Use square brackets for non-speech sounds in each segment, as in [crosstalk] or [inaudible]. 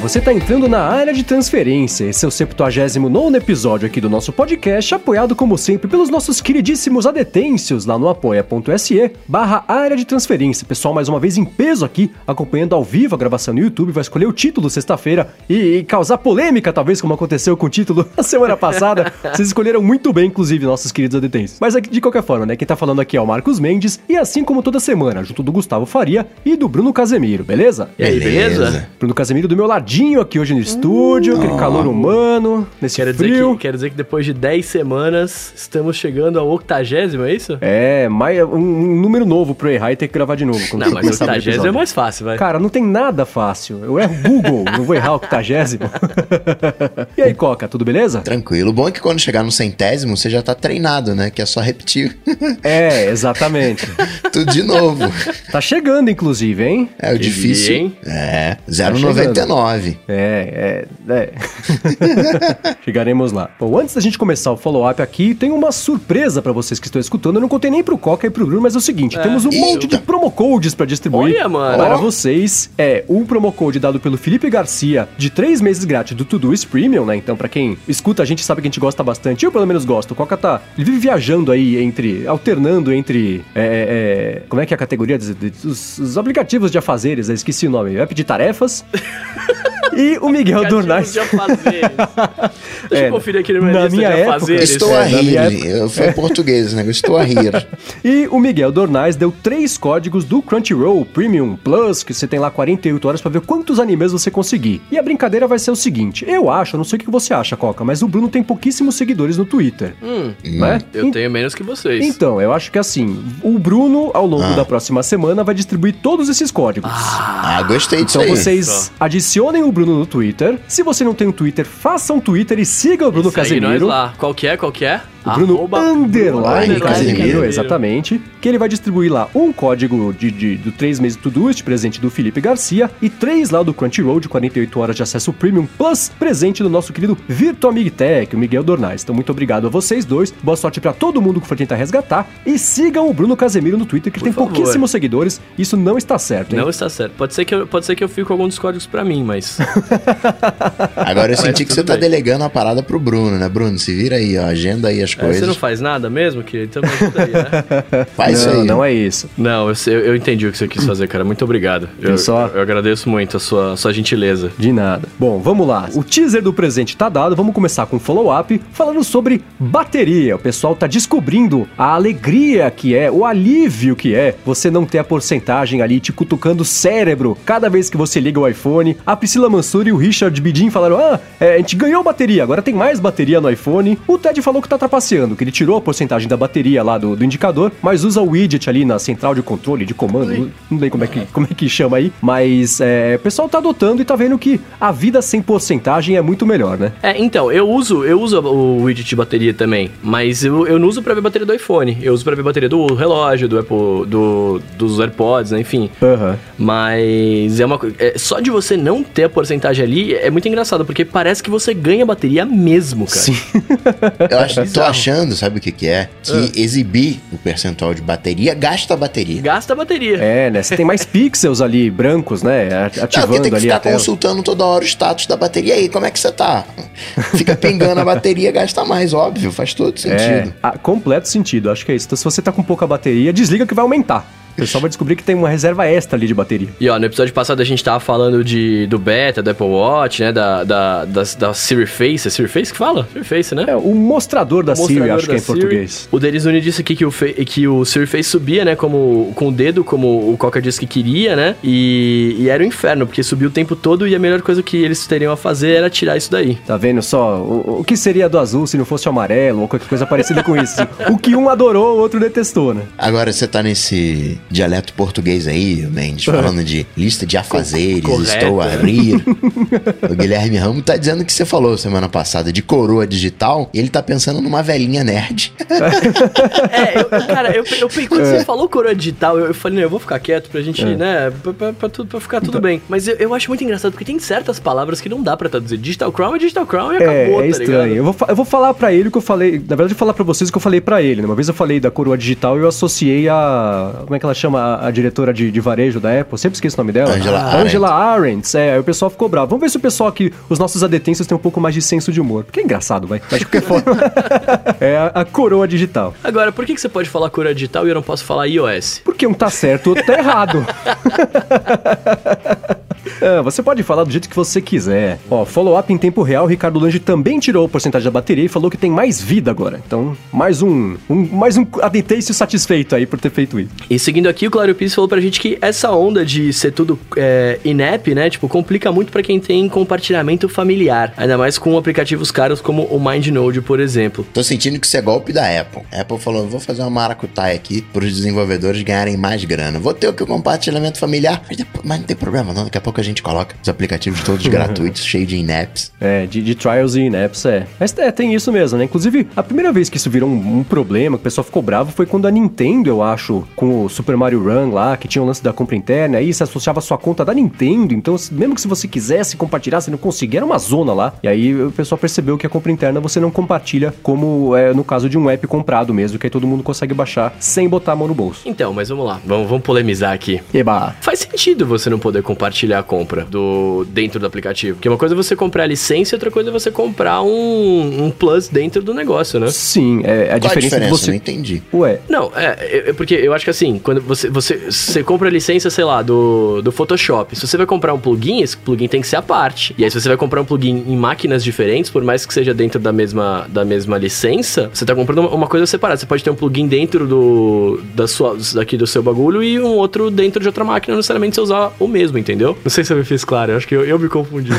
você está entrando na área de transferência. Esse é o 79 episódio aqui do nosso podcast, apoiado como sempre pelos nossos queridíssimos adetêncios lá no apoia.se barra área de transferência. Pessoal, mais uma vez em peso aqui, acompanhando ao vivo a gravação no YouTube, vai escolher o título sexta-feira e, e, causar polêmica, talvez, como aconteceu com o título [laughs] na semana passada. Vocês escolheram muito bem, inclusive, nossos queridos adetêncios. Mas de qualquer forma, né, quem tá falando aqui é o Marcos Mendes, e assim como toda semana, junto do Gustavo Faria e do Bruno Casemiro, beleza? E aí, beleza? Bruno Casemiro do meu ladinho quentinho aqui hoje no estúdio, aquele ah. calor humano, nesse quero frio. Dizer que, quero dizer que depois de 10 semanas estamos chegando ao octagésimo, é isso? É, mais, um, um número novo pro errar e ter que gravar de novo. Não, mas octagésimo é mais fácil, vai. Cara, não tem nada fácil. Eu erro Google, não vou errar o octagésimo. [laughs] e aí, Coca, tudo beleza? Tranquilo. O bom é que quando chegar no centésimo, você já tá treinado, né? Que é só repetir. é, exatamente. [laughs] Tudo de novo. Tá chegando, inclusive, hein? É, o difícil. Hein? É, tá 0,99. É, é, né? [laughs] é. Chegaremos lá. Bom, antes da gente começar o follow-up aqui, tem uma surpresa para vocês que estão escutando. Eu não contei nem pro Coca e pro Bruno, mas é o seguinte: é, temos um isso. monte de promo codes para distribuir Olha, mano. para vocês. É, um promo code dado pelo Felipe Garcia de três meses grátis do Todoist Premium, né? Então, para quem escuta, a gente sabe que a gente gosta bastante. Eu, pelo menos, gosto. O Coca tá. Ele vive viajando aí entre. alternando entre. É, é, é como é que é a categoria? Dos, dos, dos aplicativos de afazeres, eu esqueci o nome. App de tarefas. [laughs] E o Miguel Dornais. [laughs] Deixa É, eu conferir aqui no meu na minha de época, afazeres. Estou É, a rir. Eu fui português, né? Eu estou a rir. [laughs] E o Miguel Dornais deu três códigos do Crunchyroll Premium Plus, que você tem lá 48 horas pra ver quantos animes você conseguir. E a brincadeira vai ser o seguinte: eu acho, eu não sei o que você acha, Coca, mas o Bruno tem pouquíssimos seguidores no Twitter. Hum, né? eu En- tenho menos que vocês. Então, eu acho que assim, o Bruno, ao longo Ah. da próxima semana, vai distribuir todos esses códigos. Ah, gostei disso Então aí. vocês adicionem o Bruno no Twitter. Se você não tem um Twitter, faça um Twitter e siga o Bruno nós Casemiro. lá. Qual que é? Qual que é? O Bruno Arroba underline Casemiro, exatamente. Que ele vai distribuir lá um código de, de- do 3 meses do Doist, presente do Felipe Garcia, e três lá do Crunchyroll de 48 horas de acesso Premium Plus, presente do nosso querido Virtual Tech, o Miguel Dornais. Então, muito obrigado a vocês dois. Boa sorte pra todo mundo que for tentar resgatar. E sigam o Bruno Casemiro no Twitter, que Por tem favor. pouquíssimos seguidores. Isso não está certo, hein? Não está certo. Pode ser que eu, pode ser que eu fique com algum dos códigos pra mim, mas. [laughs] Agora eu Mas senti que tudo você tá bem. delegando a parada pro Bruno, né? Bruno, se vira aí, ó. Agenda aí as É, coisas. você não faz nada mesmo, querido? Então me ajuda aí, né? [laughs] Faz isso não, aí. não é isso. Não, eu, eu entendi o que você quis fazer, cara. Muito obrigado. Eu, só- eu agradeço muito a sua, sua gentileza. De nada. Bom, vamos lá. O teaser do presente tá dado. Vamos começar com o follow-up falando sobre bateria. O pessoal tá descobrindo a alegria que é, o alívio que é você não ter a porcentagem ali te cutucando o cérebro cada vez que você liga o iPhone. A Priscila Mansur e o Richard Bidin falaram: Ah, é, a gente ganhou bateria, agora tem mais bateria no iPhone. O Ted falou que tá trapaceando, que ele tirou a porcentagem da bateria lá do, do indicador, mas usa o widget ali na central de controle, de comando. Não sei como é que, como é que chama aí, mas é, o pessoal tá adotando e tá vendo que a vida sem porcentagem é muito melhor, né? É, então, eu uso, eu uso o widget de bateria também, mas eu, eu não uso pra ver bateria do iPhone. Eu uso pra ver bateria do relógio, do Apple, do, dos AirPods, né? Enfim. Aham. Mas é uma coisa. É, só de você não ter a porcentagem ali é muito engraçado, porque parece que você ganha bateria mesmo, cara. Sim. Eu acho, [laughs] Bizarro. Achando, sabe o que que é? Que Ah. exibir o percentual de bateria gasta bateria. Gasta a bateria. É, né? Você tem mais pixels ali, brancos, né? Não, Ativando porque tem que ali ficar a consultando toda hora o status da bateria. E aí, como é que você tá? [laughs] Fica pingando a bateria, gasta mais, óbvio, faz todo É, sentido. a- completo sentido, acho que é isso. Então, se você tá com pouca bateria, desliga que vai aumentar. O pessoal vai descobrir que tem uma reserva extra ali de bateria. E ó, no episódio passado a gente tava falando de, do beta, do Apple Watch, né? Da, da, da, da Siri Face. É Siri Face que fala? Siri Face, né? É, o mostrador da O Siri, mostrador acho que é da em Siri. português. O Derizuni disse aqui que o, fe- que o Siri Face subia, né? Como, com o dedo, como o Coca disse que queria, né? E, e era o inferno, porque subiu o tempo todo e a melhor coisa que eles teriam a fazer era tirar isso daí. Tá vendo só? O, o que seria do azul se não fosse o amarelo ou qualquer coisa parecida com isso? o que um adorou, o outro detestou, né? Agora você tá nesse dialeto português aí, Mendes, falando de lista de afazeres, Correto. estou a rir. o Guilherme Ramos tá dizendo que você falou semana passada de coroa digital e ele tá pensando numa velhinha nerd. [laughs] É, eu, cara, eu, eu, quando você falou coroa digital, eu, eu falei, não, eu vou ficar quieto pra gente, É. né, pra, pra, pra tudo, pra ficar tudo bem. Mas eu, eu acho muito engraçado, porque tem certas palavras que não dá pra traduzir. Digital Crown é Digital Crown e acabou, É, é tá estranho. ligado? Eu vou, eu vou falar pra ele o que eu falei. Na verdade, eu vou falar pra vocês o que eu falei pra ele. né? Uma vez eu falei da coroa digital e eu associei a. Como é que ela chama a, a diretora de, de, varejo da Apple? Sempre esqueço o nome dela. Angela ah, Angela Arendt. É, aí o pessoal ficou bravo. Vamos ver se o pessoal aqui, os nossos adetêncios, tem um pouco mais de senso de humor. Porque é engraçado, vai. Mas de qualquer forma, é a, a, coroa digital. Agora, por que, que você pode falar coroa digital e eu não posso falar iOS? Porque um tá certo, o outro tá errado. [laughs] É, você pode falar do jeito que você quiser. Ó, follow-up em tempo real, Ricardo Lange também tirou a porcentagem da bateria e falou que tem mais vida agora. Então, mais um, um mais um adentêncio satisfeito aí por ter feito isso. E seguindo aqui, o Claro Piso falou pra gente que essa onda de ser tudo é, in-app, né, tipo, complica muito para quem tem compartilhamento familiar. Ainda mais com aplicativos caros como o MindNode, por exemplo. Tô sentindo que isso é golpe da Apple. A Apple falou, vou fazer uma maracutaia aqui pros desenvolvedores ganharem mais grana. Vou ter o que o compartilhamento familiar, mas, depois, mas não tem problema não, daqui a pouco a gente coloca os aplicativos todos [laughs] gratuitos, cheio de in-apps. É, de, de, trials e in-apps, é. Mas é, tem isso mesmo, né? Inclusive, a primeira vez que isso virou um, um, problema, que o pessoal ficou bravo, foi quando a Nintendo, eu acho, com o Super Mario Run lá, que tinha o lance da compra interna, aí você associava a sua conta da Nintendo, então mesmo que se você quisesse compartilhar, você não conseguia, era uma zona lá. E aí o pessoal percebeu que a compra interna você não compartilha como é no caso de um app comprado mesmo, que aí todo mundo consegue baixar sem botar a mão no bolso. Então, mas vamos lá, vamos, vamos polemizar aqui. Eba. Faz sentido você não poder compartilhar a compra do dentro do aplicativo. Porque uma coisa é você comprar a licença e outra coisa é você comprar um, um plus dentro do negócio, né? Sim, é a Qual diferença, a diferença? você. Não entendi. Ué. Não, é, é, porque eu acho que assim, quando você, você, você compra a licença, sei lá, do, do Photoshop, se você vai comprar um plugin, esse plugin tem que ser a parte. E aí, se você vai comprar um plugin em máquinas diferentes, por mais que seja dentro da mesma, da mesma licença, você tá comprando uma coisa separada. Você pode ter um plugin dentro do, da sua, daqui do seu bagulho e um outro dentro de outra máquina, não necessariamente você usar o mesmo, entendeu? Não sei se eu me fiz claro, eu acho que eu, eu me confundi.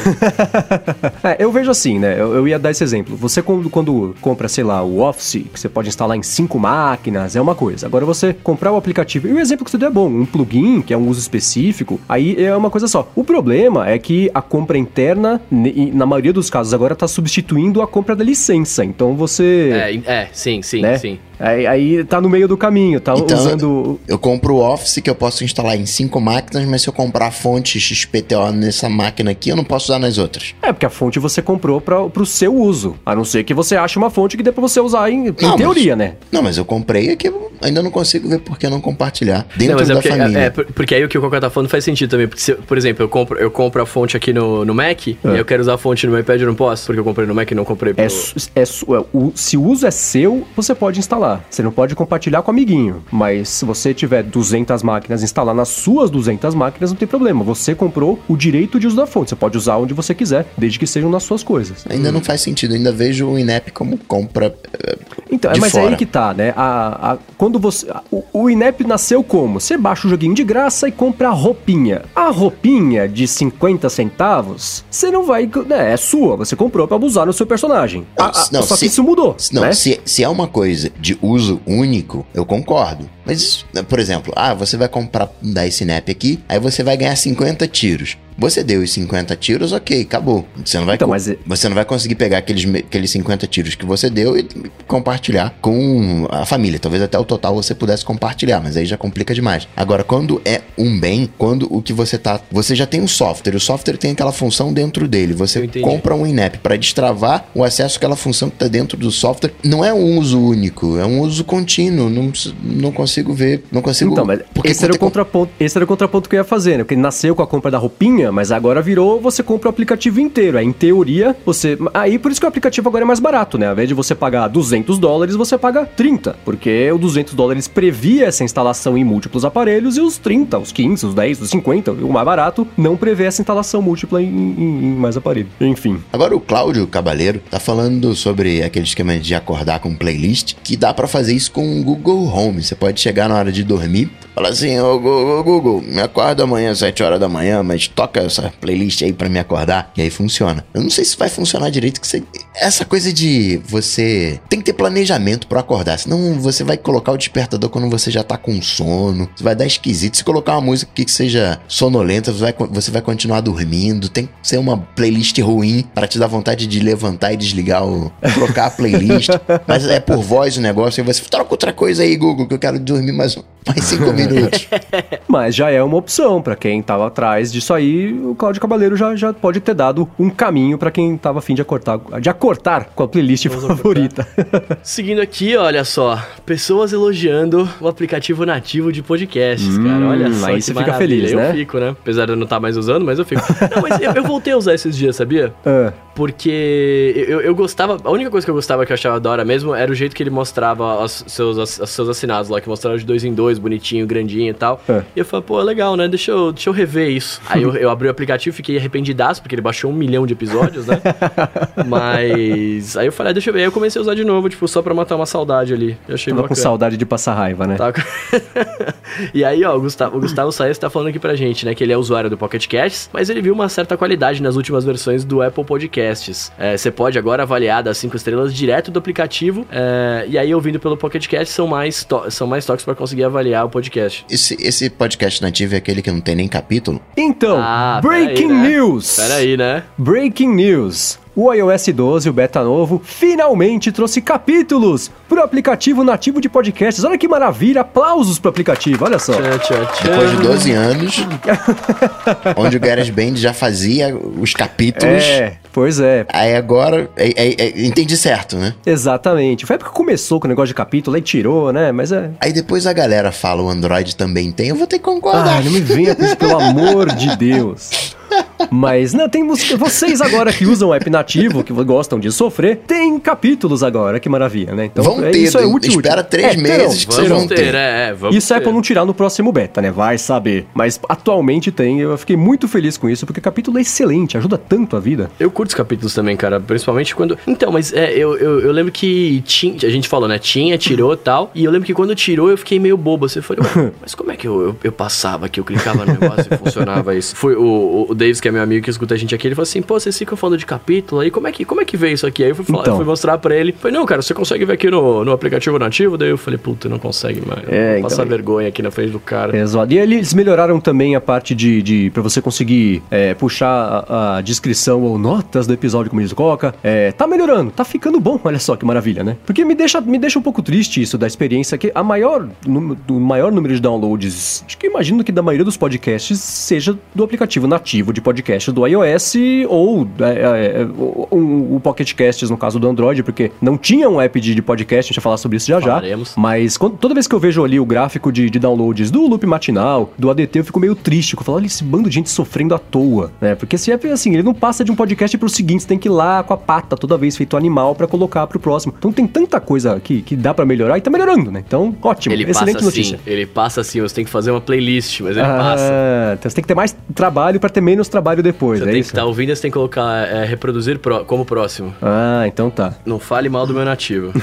[laughs] é, eu vejo assim, né? Eu, eu, ia dar esse exemplo. Você, quando, quando compra, sei lá, o Office, que você pode instalar em cinco máquinas, é uma coisa. Agora, você comprar o aplicativo, e o exemplo que você deu é bom, um plugin, que é um uso específico, aí é uma coisa só. O problema é que a compra interna, na maioria dos casos agora, está substituindo a compra da licença. Então você. É, é sim, sim, né? sim. Aí, aí tá no meio do caminho, tá então, usando. Eu compro o Office que eu posso instalar em cinco máquinas, mas se eu comprar a fonte XPTO nessa máquina aqui, eu não posso usar nas outras. É, porque a fonte você comprou para pro seu uso. A não ser que você ache uma fonte que dê pra você usar em, em não, teoria, mas, né? Não, mas eu comprei aqui, ainda não consigo ver por que não compartilhar dentro não, é da porque, família. É, porque aí o que o Coca tá falando faz sentido também. Porque, se, por exemplo, eu compro, eu compro a fonte aqui no, no Mac é. e eu quero usar a fonte no iPad, eu não posso, porque eu comprei no Mac e não comprei pro... É, é, é, o, se o uso é seu, você pode instalar. Você não pode compartilhar com o amiguinho. Mas se você tiver 200 máquinas, instalar nas suas 200 máquinas, não tem problema. Você comprou o direito de uso da fonte. Você pode usar onde você quiser, desde que sejam nas suas coisas. Ainda hum. não faz sentido. Ainda vejo o INEP como compra. Uh, então, é, mas fora. é aí que tá, né? A, a, quando você. A, o, o INEP nasceu como? Você baixa o joguinho de graça e compra a roupinha. A roupinha de 50 centavos, você não vai. Né, é sua, você comprou pra usar no seu personagem. Não, a, não, só se, que isso mudou. Não, né? se, se é uma coisa de uso único, eu concordo. Mas, por exemplo, ah, você vai comprar da Snap aqui, aí você vai ganhar 50 tiros. Você deu os 50 tiros, ok, acabou. Você não vai, então, mas... você não vai conseguir pegar aqueles, aqueles 50 tiros que você deu e compartilhar com a família. Talvez até o total você pudesse compartilhar, mas aí já complica demais. Agora, quando é um bem, quando o que você tá. Você já tem um software, o software tem aquela função dentro dele. Você compra um INEP para destravar o acesso àquela função que está dentro do software. Não é um uso único, é um uso contínuo. Não, não consigo ver. Não consigo. Então, mas esse era, o contraponto, esse era o contraponto que eu ia fazer, né? Porque nasceu com a compra da roupinha mas agora virou você compra o aplicativo inteiro. É, em teoria, você. Aí por isso que o aplicativo agora é mais barato, né? Ao invés de você pagar 200 dólares, você paga 30. Porque o 200 dólares previa essa instalação em múltiplos aparelhos e os 30, os 15, os 10, os 50, o mais barato, não prevê essa instalação múltipla em, em, em mais aparelhos. Enfim. Agora o Cláudio Cabaleiro tá falando sobre aquele esquema de acordar com playlist, que dá para fazer isso com o Google Home. Você pode chegar na hora de dormir, falar assim: Ô oh, Google, me acorda amanhã às 7 horas da manhã, mas toca essa playlist aí para me acordar. E aí funciona. Eu não sei se vai funcionar direito, que você... essa coisa de você tem que ter planejamento para acordar, senão você vai colocar o despertador quando você já tá com sono. Vai dar esquisito. Se colocar uma música que seja sonolenta, você vai, você vai continuar dormindo. Tem que ser uma playlist ruim para te dar vontade de levantar e desligar o trocar a playlist. [laughs] Mas é por voz o negócio, e você troca outra coisa aí, Google, que eu quero dormir mais mais cinco [laughs] minutos. Mas já é uma opção para quem tava atrás disso aí, o Cláudio Cabaleiro já, já pode ter dado um caminho para quem tava afim de acordar, de, cortar com a playlist Vamos favorita. [laughs] Seguindo aqui, olha só, pessoas elogiando o aplicativo nativo de podcasts, Hum, cara. Olha só, aí você fica feliz, eu né? fico, né? Apesar de eu não estar mais usando, mas eu fico. Não, mas eu, eu voltei a usar esses dias, sabia? Ah, Porque eu, eu gostava. A única coisa que eu gostava que eu achava da hora mesmo era o jeito que ele mostrava os seus, os, seus assinados lá, que mostrava de dois em dois, bonitinho, grandinho e tal. É. E eu falei, pô, legal, né? Deixa eu, deixa eu rever isso. Aí eu, eu abri o aplicativo e fiquei arrependidaço, porque ele baixou um milhão de episódios, né? [laughs] Mas. Aí eu falei, ah, deixa eu ver. Aí eu comecei a usar de novo, tipo, só pra matar uma saudade ali. Eu achei tava com bacana. saudade de passar raiva, né? Com- [laughs] e aí, ó, o Gustavo, o Gustavo Saez tá falando aqui pra gente, né, que ele é usuário do Pocket Casts, mas ele viu uma certa qualidade nas últimas versões do Apple Podcasts. É, Você pode agora avaliar das 5 estrelas direto do aplicativo, é, e aí ouvindo pelo Pocket Cast são mais, to- são mais toques pra conseguir avaliar o podcast. Esse, esse podcast nativo é aquele que não tem nem capítulo? Então, Ah, Breaking peraí, né? News! Pera aí, né? Breaking News. O iOS 12, o beta novo, finalmente trouxe capítulos pro aplicativo nativo de podcasts. Olha que maravilha! Aplausos pro aplicativo, olha só. Depois de 12 anos, [laughs] onde o GarageBand já fazia os capítulos. É, pois é. Aí agora, é- é- é- entendi certo, né? Exatamente. Foi a época que começou com o negócio de capítulo, aí tirou, né? Mas é. Aí depois a galera fala o Android também tem, eu vou ter que concordar. Ai, não me venha com isso, pelo amor de Deus. Mas, não, tem música. Vocês agora que usam o app nativo, que gostam de sofrer, tem capítulos agora, que maravilha, né? Então, Vão é, ter, isso é útil. Espera três É, meses que terão, vocês Vamos vão ter, ter. é, é, vamos Isso é ter. pra não tirar no próximo beta, né? Vai saber. Mas atualmente tem, eu fiquei muito feliz com isso, porque o capítulo é excelente, ajuda tanto a vida. Eu curto os capítulos também, cara. Principalmente quando. Então, mas é, eu, eu, eu lembro que tinha. A gente falou, né? Tinha, tirou e [laughs] tal. E eu lembro que quando tirou, eu fiquei meio bobo. Você falou, "Ué, [laughs] mas como é que eu, eu, eu passava aqui? Eu clicava no negócio e funcionava isso. Foi o, o, Davis, que é meu amigo que escuta a gente aqui, ele falou assim: pô, vocês ficam falando de capítulo aí, como é que, como é que vê isso aqui? Aí eu fui, falar, Então. eu fui mostrar pra ele. Falei, não, cara, você consegue ver aqui no, no aplicativo nativo? Daí eu falei, puta, não consegue, mano. É, então- passar vergonha aqui na frente do cara. É, zoado. E eles melhoraram também a parte de, de para você conseguir é, puxar a, a descrição ou notas do episódio, como eles colocam. É, tá melhorando, tá ficando bom, [laughs] olha só que maravilha, né? Porque me deixa, me deixa um pouco triste isso da experiência que a maior, do maior número de downloads, acho que imagino que da maioria dos podcasts seja do aplicativo nativo de podcast do iOS ou é, é, o, o- o Pocket Casts no caso do Android, porque não tinha um app de, de podcast, a gente vai falar sobre isso já já. Falaremos. Mas quando- toda vez que eu vejo ali o gráfico de, de downloads do Loop Matinal, do ADT, eu fico meio triste. Eu falo, olha esse bando de gente sofrendo à toa, né? Porque se é assim, ele não passa de um podcast pro seguinte, você tem que ir lá com a pata toda vez feito animal pra colocar pro próximo. Então tem tanta coisa que, que dá pra melhorar e tá melhorando, né? Então, ótimo, Ele excelente passa notícia. assim, ele passa assim, você tem que fazer uma playlist, mas ele ah, passa. então você tem que ter mais trabalho pra ter menos trabalho depois, Você é tem que isso? estar ouvindo e você tem que colocar é, reproduzir pró- como próximo. Ah, então tá. Não fale mal do meu nativo. [laughs]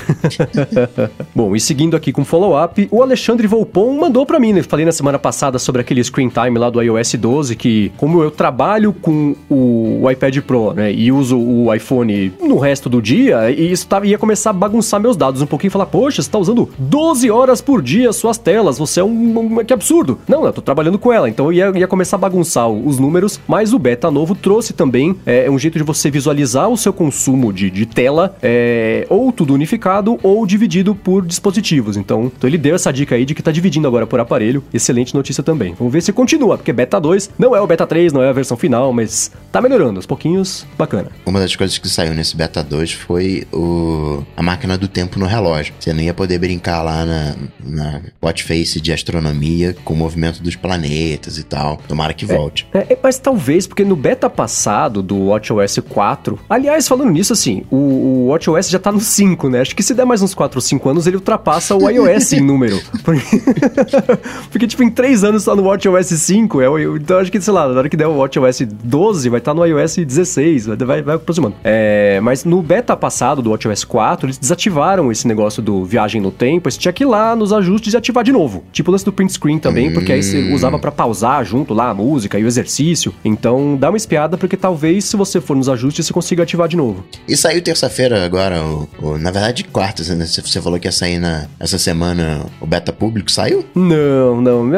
[laughs] Bom, e seguindo aqui com follow-up, o Alexandre Volpon mandou pra mim, né? Falei na semana passada sobre aquele screen time lá do iOS 12, que como eu trabalho com o iPad Pro, né, e uso o iPhone no resto do dia, e isso tava, ia começar a bagunçar meus dados um pouquinho e falar, poxa, você tá usando 12 horas por dia suas telas, você é um, um- que absurdo. Não, eu tô trabalhando com ela, então ia, ia começar a bagunçar os números, mas o beta novo trouxe também é, um jeito de você visualizar o seu consumo de, de tela, é, ou tudo unificado, ou dividido por dispositivos. Então, então ele deu essa dica aí de que tá dividindo agora por aparelho. Excelente notícia também. Vamos ver se continua, porque beta 2 não é o beta 3, não é a versão final, mas tá melhorando aos pouquinhos. Bacana. Uma das coisas que saiu nesse beta 2 foi o, a máquina do tempo no relógio. Você não ia poder brincar lá na, na watch face de astronomia com o movimento dos planetas e tal. Tomara que volte. É, é, mas talvez, porque no beta passado do WatchOS 4. Aliás, falando nisso, assim, o, o WatchOS já tá no 5, né? Acho que se der mais uns 4 ou 5 anos, ele ultrapassa o iOS em número. [laughs] Porque, [laughs] porque, tipo, em 3 anos tá no WatchOS 5. É, então acho que, sei lá, na hora que der o WatchOS 12, vai estar no iOS 16. Vai, vai, aproximando. É, mas no beta passado do WatchOS 4, eles desativaram esse negócio do viagem no tempo. Você tinha que ir lá nos ajustes e ativar de novo. Tipo o lance do print screen também, porque aí você usava pra pausar junto lá a música e o exercício. Então dá uma espiada, porque talvez se você for nos ajustes, você consiga ativar de novo. E saiu terça-feira agora, o, o- na verdade quarta, né? Você você falou que ia sair na, essa semana o beta público, saiu? Não, não.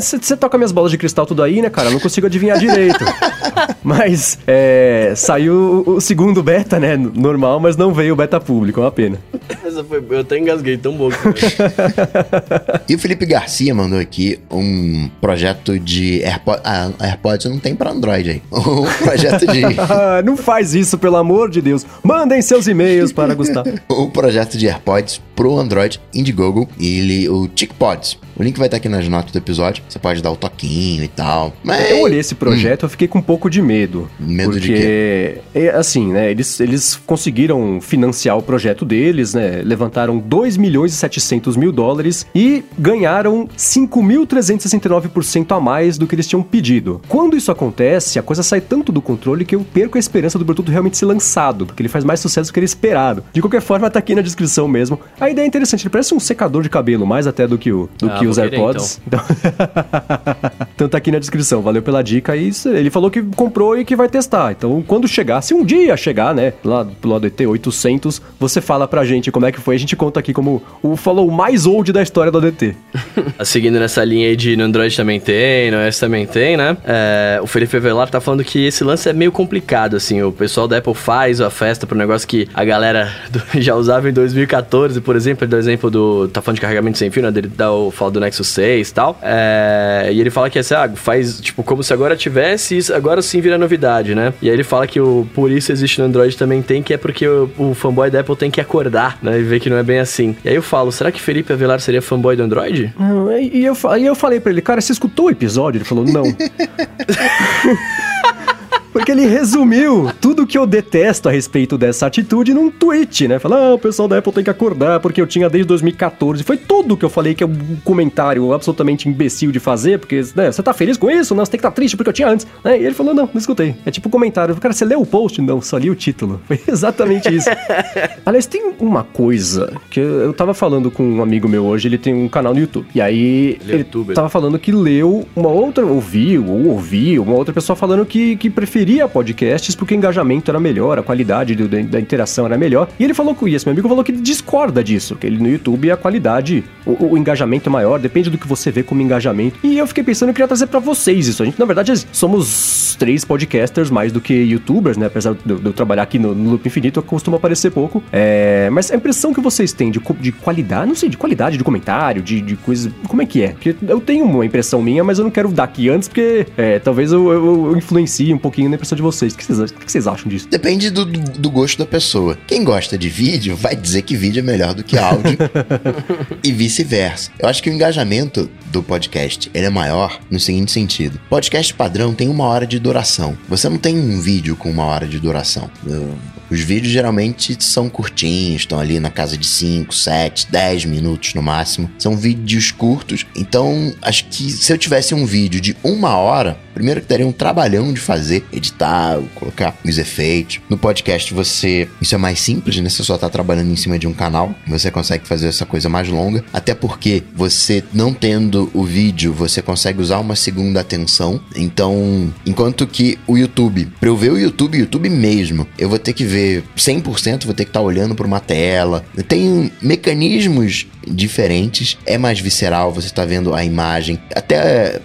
Você toca minhas bolas de cristal tudo aí, né, cara? Eu não consigo adivinhar direito. [laughs] mas é, saiu o o segundo beta, né? Normal, mas não veio o beta público, é uma pena. essa foi. Eu até engasguei tão bom. [laughs] e o Felipe Garcia mandou aqui um projeto de AirPods. Ah, AirPods não tem pra Android aí. [laughs] Um projeto de. [laughs] não faz isso, pelo amor de Deus. Mandem seus e-mails para Gustavo. um projeto de AirPods pro Android Indiegogo. Ele, o TicPods. O link vai estar aqui nas notas do episódio. Você pode dar o toquinho e tal. Mas... Eu olhei esse projeto, hum. eu fiquei com um pouco de medo. Medo porque, de quê? É, assim, né? Eles, eles conseguiram financiar o projeto deles, né? Levantaram 2 milhões e 700 mil dólares e ganharam 5.369% a mais do que eles tinham pedido. Quando isso acontece, a coisa sai tanto do controle que eu perco a esperança do produto realmente ser lançado, porque ele faz mais sucesso do que ele esperado. De qualquer forma, tá aqui na descrição mesmo. A ideia é interessante, ele parece um secador de cabelo, mais até do que o, do ah, que os AirPods. Então. [laughs] então tá aqui na descrição, valeu pela dica. E ele falou que comprou e que vai testar. Então, quando chegar, se um dia chegar, né, lá pro lado ADT 800, você fala pra gente como é que foi. A gente conta aqui como o follow mais old da história do ADT. [laughs] Seguindo nessa linha aí de no Android também tem, no iOS também tem, né? É, o Felipe Velar tá falando que esse lance é meio complicado, assim. O pessoal da Apple faz a festa pro negócio que a galera [laughs] do, já usava em 2014, por exemplo. Ele dá o exemplo do. Tá falando de carregamento sem fio, né? Ele dá o fala do Nexus 6 e tal. É, e ele fala que essa ah, faz, tipo, como se agora tivesse, agora sim vira novidade, né? E aí ele fala que o por isso existe no Android também tem, que é porque o, o fanboy da Apple tem que acordar, né? E ver que não é bem assim. E aí eu falo, será que Felipe Avelar seria fanboy do Android? Não, e eu, e eu falei para ele, cara, você escutou o episódio? Ele falou, não. [laughs] Porque ele resumiu tudo que eu detesto a respeito dessa atitude num tweet, né? Falar, ah, o pessoal da Apple tem que acordar porque eu tinha desde 2014. Foi tudo que eu falei que é um comentário absolutamente imbecil de fazer, porque, né, você tá feliz com isso? Não, você tem que estar tá triste porque eu tinha antes. Né? E ele falou, não, não escutei. É tipo um comentário. Cara, você leu o post? Não, só li o título. [laughs] Foi exatamente isso. [laughs] Aliás, tem uma coisa que eu tava falando com um amigo meu hoje, ele tem um canal no YouTube. E aí, ele, é ele tava falando que leu uma outra, ouviu, ou ouviu, uma outra pessoa falando que, que preferia preferia podcasts porque o engajamento era melhor, a qualidade do, da, interação era melhor. E ele falou e esse meu amigo falou que discorda disso, que ele no YouTube a qualidade, o, o engajamento é maior, depende do que você vê como engajamento. E eu fiquei pensando, eu queria trazer para vocês isso. A gente, na verdade, somos três podcasters mais do que youtubers, né? Apesar de, de eu trabalhar aqui no, no Loop Infinito, eu costumo aparecer pouco. É, mas a impressão que vocês têm de, de qualidade, não sei, de qualidade de comentário, de, de coisas. Como é que é? Porque eu tenho uma impressão minha, mas eu não quero dar aqui antes, porque é, talvez eu, eu, eu influencie um pouquinho na impressão de vocês. O que vocês, o que vocês acham disso? Depende do, do gosto da pessoa. Quem gosta de vídeo vai dizer que vídeo é melhor do que áudio [laughs] e vice-versa. Eu acho que o engajamento do podcast ele é maior no seguinte sentido: podcast padrão tem uma hora de duração. Você não tem um vídeo com uma hora de duração. Os vídeos geralmente são curtinhos, estão ali na casa de 5, 7, 10 minutos no máximo. São vídeos curtos. Então, acho que se eu tivesse um vídeo de uma hora, primeiro que daria um trabalhão de fazer, editar, colocar os efeitos. No podcast você, isso é mais simples, né? Você só tá trabalhando em cima de um canal, você consegue fazer essa coisa mais longa, até porque você não tendo o vídeo, você consegue usar uma segunda atenção. Então, enquanto que o YouTube, para eu ver o YouTube, YouTube mesmo, eu vou ter que ver 100%, vou ter que estar tá olhando para uma tela. Tem mecanismos diferentes, é mais visceral, você tá vendo a imagem. Até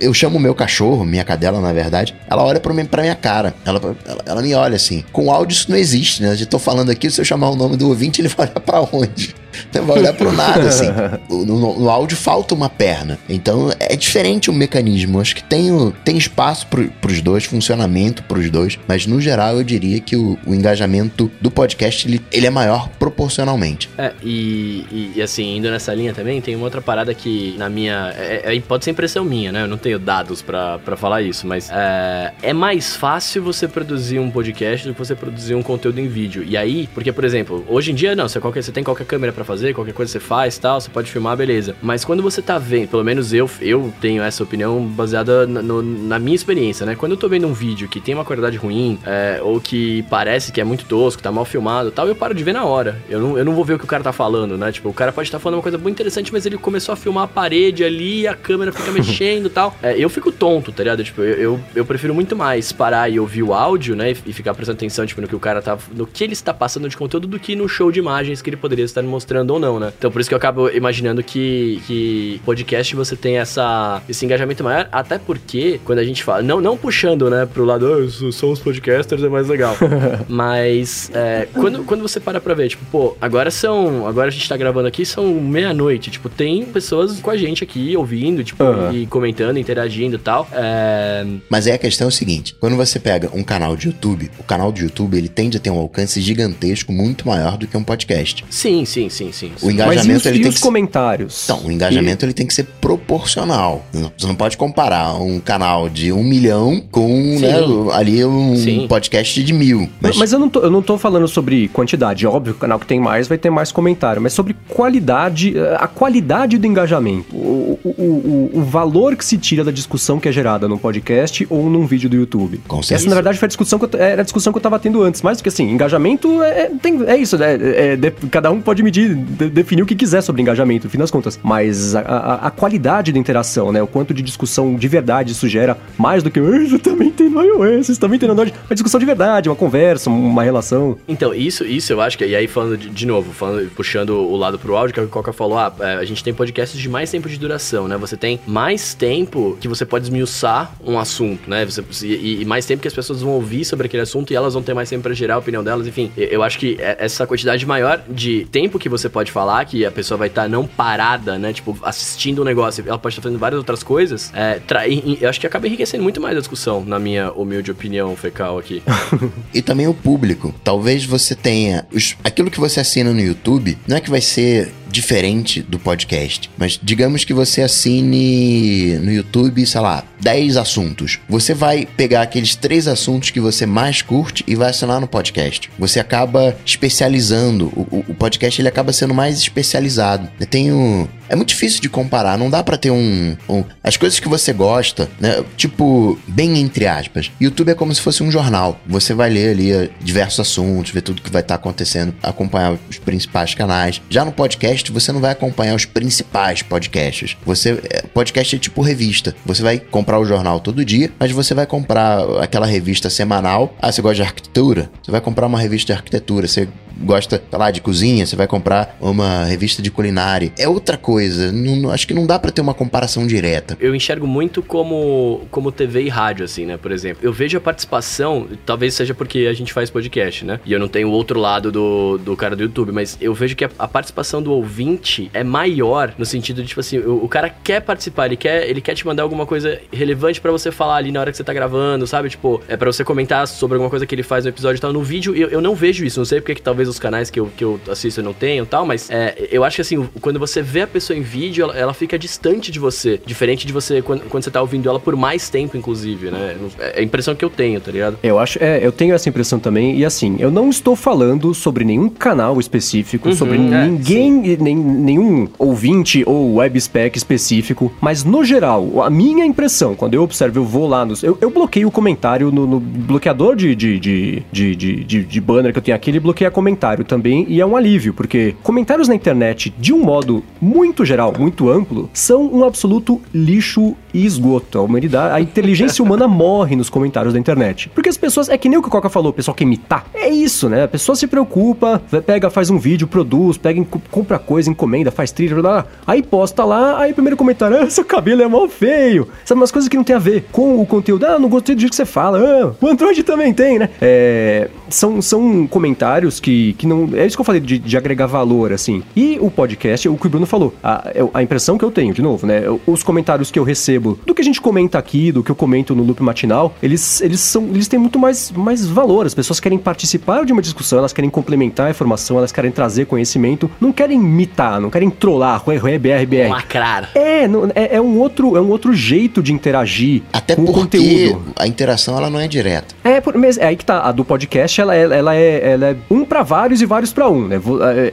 eu chamo o meu cachorro, minha cadela, na verdade, ela olha pra minha cara. Ela, ela, ela me olha assim. Com áudio isso não existe, né? Eu tô falando aqui, se eu chamar o nome do ouvinte, ele vai olhar pra onde? Você vai olhar pro nada, assim. [laughs] No, no, no, áudio falta uma perna. Então é diferente o mecanismo. Acho que tem, tem espaço pro, pros dois, funcionamento pros dois. Mas no geral eu diria que o, o engajamento do podcast ele, ele é maior proporcionalmente. É, e, e, e, assim, indo nessa linha também, tem uma outra parada que na minha. É, é, pode ser impressão minha, né? Eu não tenho dados para falar isso, mas é, é mais fácil você produzir um podcast do que você produzir um conteúdo em vídeo. E aí, porque, por exemplo, hoje em dia não, você, qualquer, você tem qualquer câmera pra para fazer, qualquer coisa você faz tal, você pode filmar, beleza. Mas quando você tá vendo, pelo menos eu, eu tenho essa opinião baseada na, no, na minha experiência, né? Quando eu tô vendo um vídeo que tem uma qualidade ruim, é, ou que parece que é muito tosco, tá mal filmado tal, eu paro de ver na hora. Eu não, eu não vou ver o que o cara tá falando, né? Tipo, o cara pode estar tá falando uma coisa muito interessante, mas ele começou a filmar a parede ali, a câmera fica [laughs] mexendo tal. É, eu fico tonto, tá ligado? Tipo, eu, eu, eu, prefiro muito mais parar e ouvir o áudio, né? E, e ficar prestando atenção, tipo, no que o cara tá. no que ele está passando de conteúdo do que no show de imagens que ele poderia estar mostrando ou não, né? Então por isso que eu acabo imaginando que, que podcast você tem essa, esse engajamento maior, até porque quando a gente fala, não, não puxando, né, pro lado, oh, somos podcasters, é mais legal. [laughs] Mas é, quando, quando você para pra ver, tipo, pô, agora são. Agora a gente tá gravando aqui, são meia-noite. Tipo, tem pessoas com a gente aqui ouvindo, tipo, uhum. e comentando, interagindo e tal. É... Mas aí a questão é o seguinte: quando você pega um canal de YouTube, o canal de YouTube ele tende a ter um alcance gigantesco, muito maior do que um podcast. Sim, sim, sim, sim. O engajamento Mas e os, ele e tem os que comentários. Então, o engajamento e... ele tem que ser proporcional. Você não pode comparar um canal de um milhão com né, ali um sim. podcast de mil. Mas, mas eu, não tô, eu não tô falando sobre quantidade. Óbvio, o canal que tem mais vai ter mais comentário, mas sobre qualidade, a qualidade do engajamento. O, o, o, o valor que se tira da discussão que é gerada num podcast ou num vídeo do YouTube. Com Essa, na verdade, foi a discussão que eu, era a discussão que eu tava tendo antes. Mais do que assim, engajamento é, é tem, é isso, né? É, de, cada um pode medir, de, definir o que quiser sobre engajamento, no fim das contas. Mas a, a, a, qualidade da interação, né? O quanto de discussão de verdade isso gera, mais do que isso também tem no iOS, isso também tem no Android. Uma discussão de verdade, uma conversa, uma relação. Então, isso, isso eu acho que. E aí, falando de, de novo, falando, puxando o lado pro áudio, que a Coca falou, ah, é, a gente tem podcasts de mais tempo de duração, né? Você tem mais tempo que você pode esmiuçar um assunto, né? Você, e, e mais tempo que as pessoas vão ouvir sobre aquele assunto e elas vão ter mais tempo para gerar a opinião delas. Enfim, eu acho que é, essa quantidade maior de tempo que você pode falar, que a pessoa vai estar tá não parada, né? Tipo, assistindo um negócio, ela pode estar tá fazendo várias outras coisas, é, eu acho que acaba enriquecendo muito mais a discussão, na minha humilde opinião fecal aqui. [laughs] e também o público. Talvez você tenha. Os, aquilo que você assina no YouTube, não é que vai ser diferente do podcast. Mas digamos que você assine no YouTube, sei lá, 10 assuntos. Você vai pegar aqueles três assuntos que você mais curte e vai assinar no podcast. Você acaba especializando. O, o podcast ele acaba sendo mais especializado. Eu tenho. É muito difícil de comparar. Não dá para ter um, um, As coisas que você gosta, né? Tipo, bem entre aspas. YouTube é como se fosse um jornal. Você vai ler ali eh, diversos assuntos, ver tudo que vai estar tá acontecendo, acompanhar os principais canais. Já no podcast, podcast, você não vai acompanhar os principais podcasts. Você é, podcast é tipo revista. Você vai comprar o jornal todo dia, mas você vai comprar aquela revista semanal. Ah, você gosta de arquitetura? Você vai comprar uma revista de arquitetura. Você gosta, sei lá, de cozinha, você vai comprar uma revista de culinária. É outra coisa. Não, acho que não dá para ter uma comparação direta. Eu enxergo muito como, como TV e rádio, assim, né? Por exemplo, eu vejo a participação, talvez seja porque a gente faz podcast, né? E eu não tenho o outro lado do, do cara do YouTube, mas eu vejo que a, a participação do ouvinte é maior no sentido de, tipo assim, o, o, cara quer participar, ele quer, ele quer te mandar alguma coisa relevante para você falar ali na hora que você tá gravando, sabe? Tipo, é para você comentar sobre alguma coisa que ele faz no episódio e tal. No vídeo, eu, eu não vejo isso, não sei porque que talvez os canais que eu, que eu assisto não tenham tal, mas é, eu acho que assim, quando você vê a pessoa em vídeo, ela, ela, fica distante de você. Diferente de você quando, quando você tá ouvindo ela por mais tempo, inclusive, né? É a impressão que eu tenho, tá ligado? Eu acho, é, eu tenho essa impressão também, e assim, eu não estou falando sobre nenhum canal específico, uhum, sobre é, ninguém, nem, nenhum ouvinte ou web spec específico, mas no geral, a minha impressão, quando eu observo, eu vou lá nos. Eu, eu bloqueio o comentário no, no bloqueador de, de, de, de, de, de banner que eu tenho aqui, ele bloqueia comentário comentário também e é um alívio, porque comentários na internet, de um modo muito geral, muito amplo, são um absoluto lixo e esgoto. A humanidade, a inteligência humana morre nos comentários da internet. Porque as pessoas, é que nem o que o Coca falou, o pessoal quer imitar. É isso, né? A pessoa se preocupa, pega, faz um vídeo, produz, pega, compra coisa, encomenda, faz trilha, blá, blá, aí posta lá, aí primeiro comentário, ah, seu cabelo é mal feio. Sabe, umas coisas que não tem a ver com o conteúdo. Ah, não gostei do jeito que você fala. Ah, o Android também tem, né? É, são, são comentários que que, não. É isso que eu falei de, de agregar valor, assim. E o podcast, o que o Bruno falou, a, a impressão que eu tenho, de novo, né? Os comentários que eu recebo, do que a gente comenta aqui, do que eu comento no loop matinal, eles, eles são. Eles têm muito mais, mais valor. As pessoas querem participar de uma discussão, elas querem complementar a informação, elas querem trazer conhecimento, não querem imitar, não querem trollar, rué, rué, BR, BR. Lacrar. É, é, é, um outro, é um outro jeito de interagir Até com o conteúdo. A interação ela não é direta. É, por, mas é aí que tá. A do podcast, ela, é, ela, é, ela é um para vários e vários para um, né?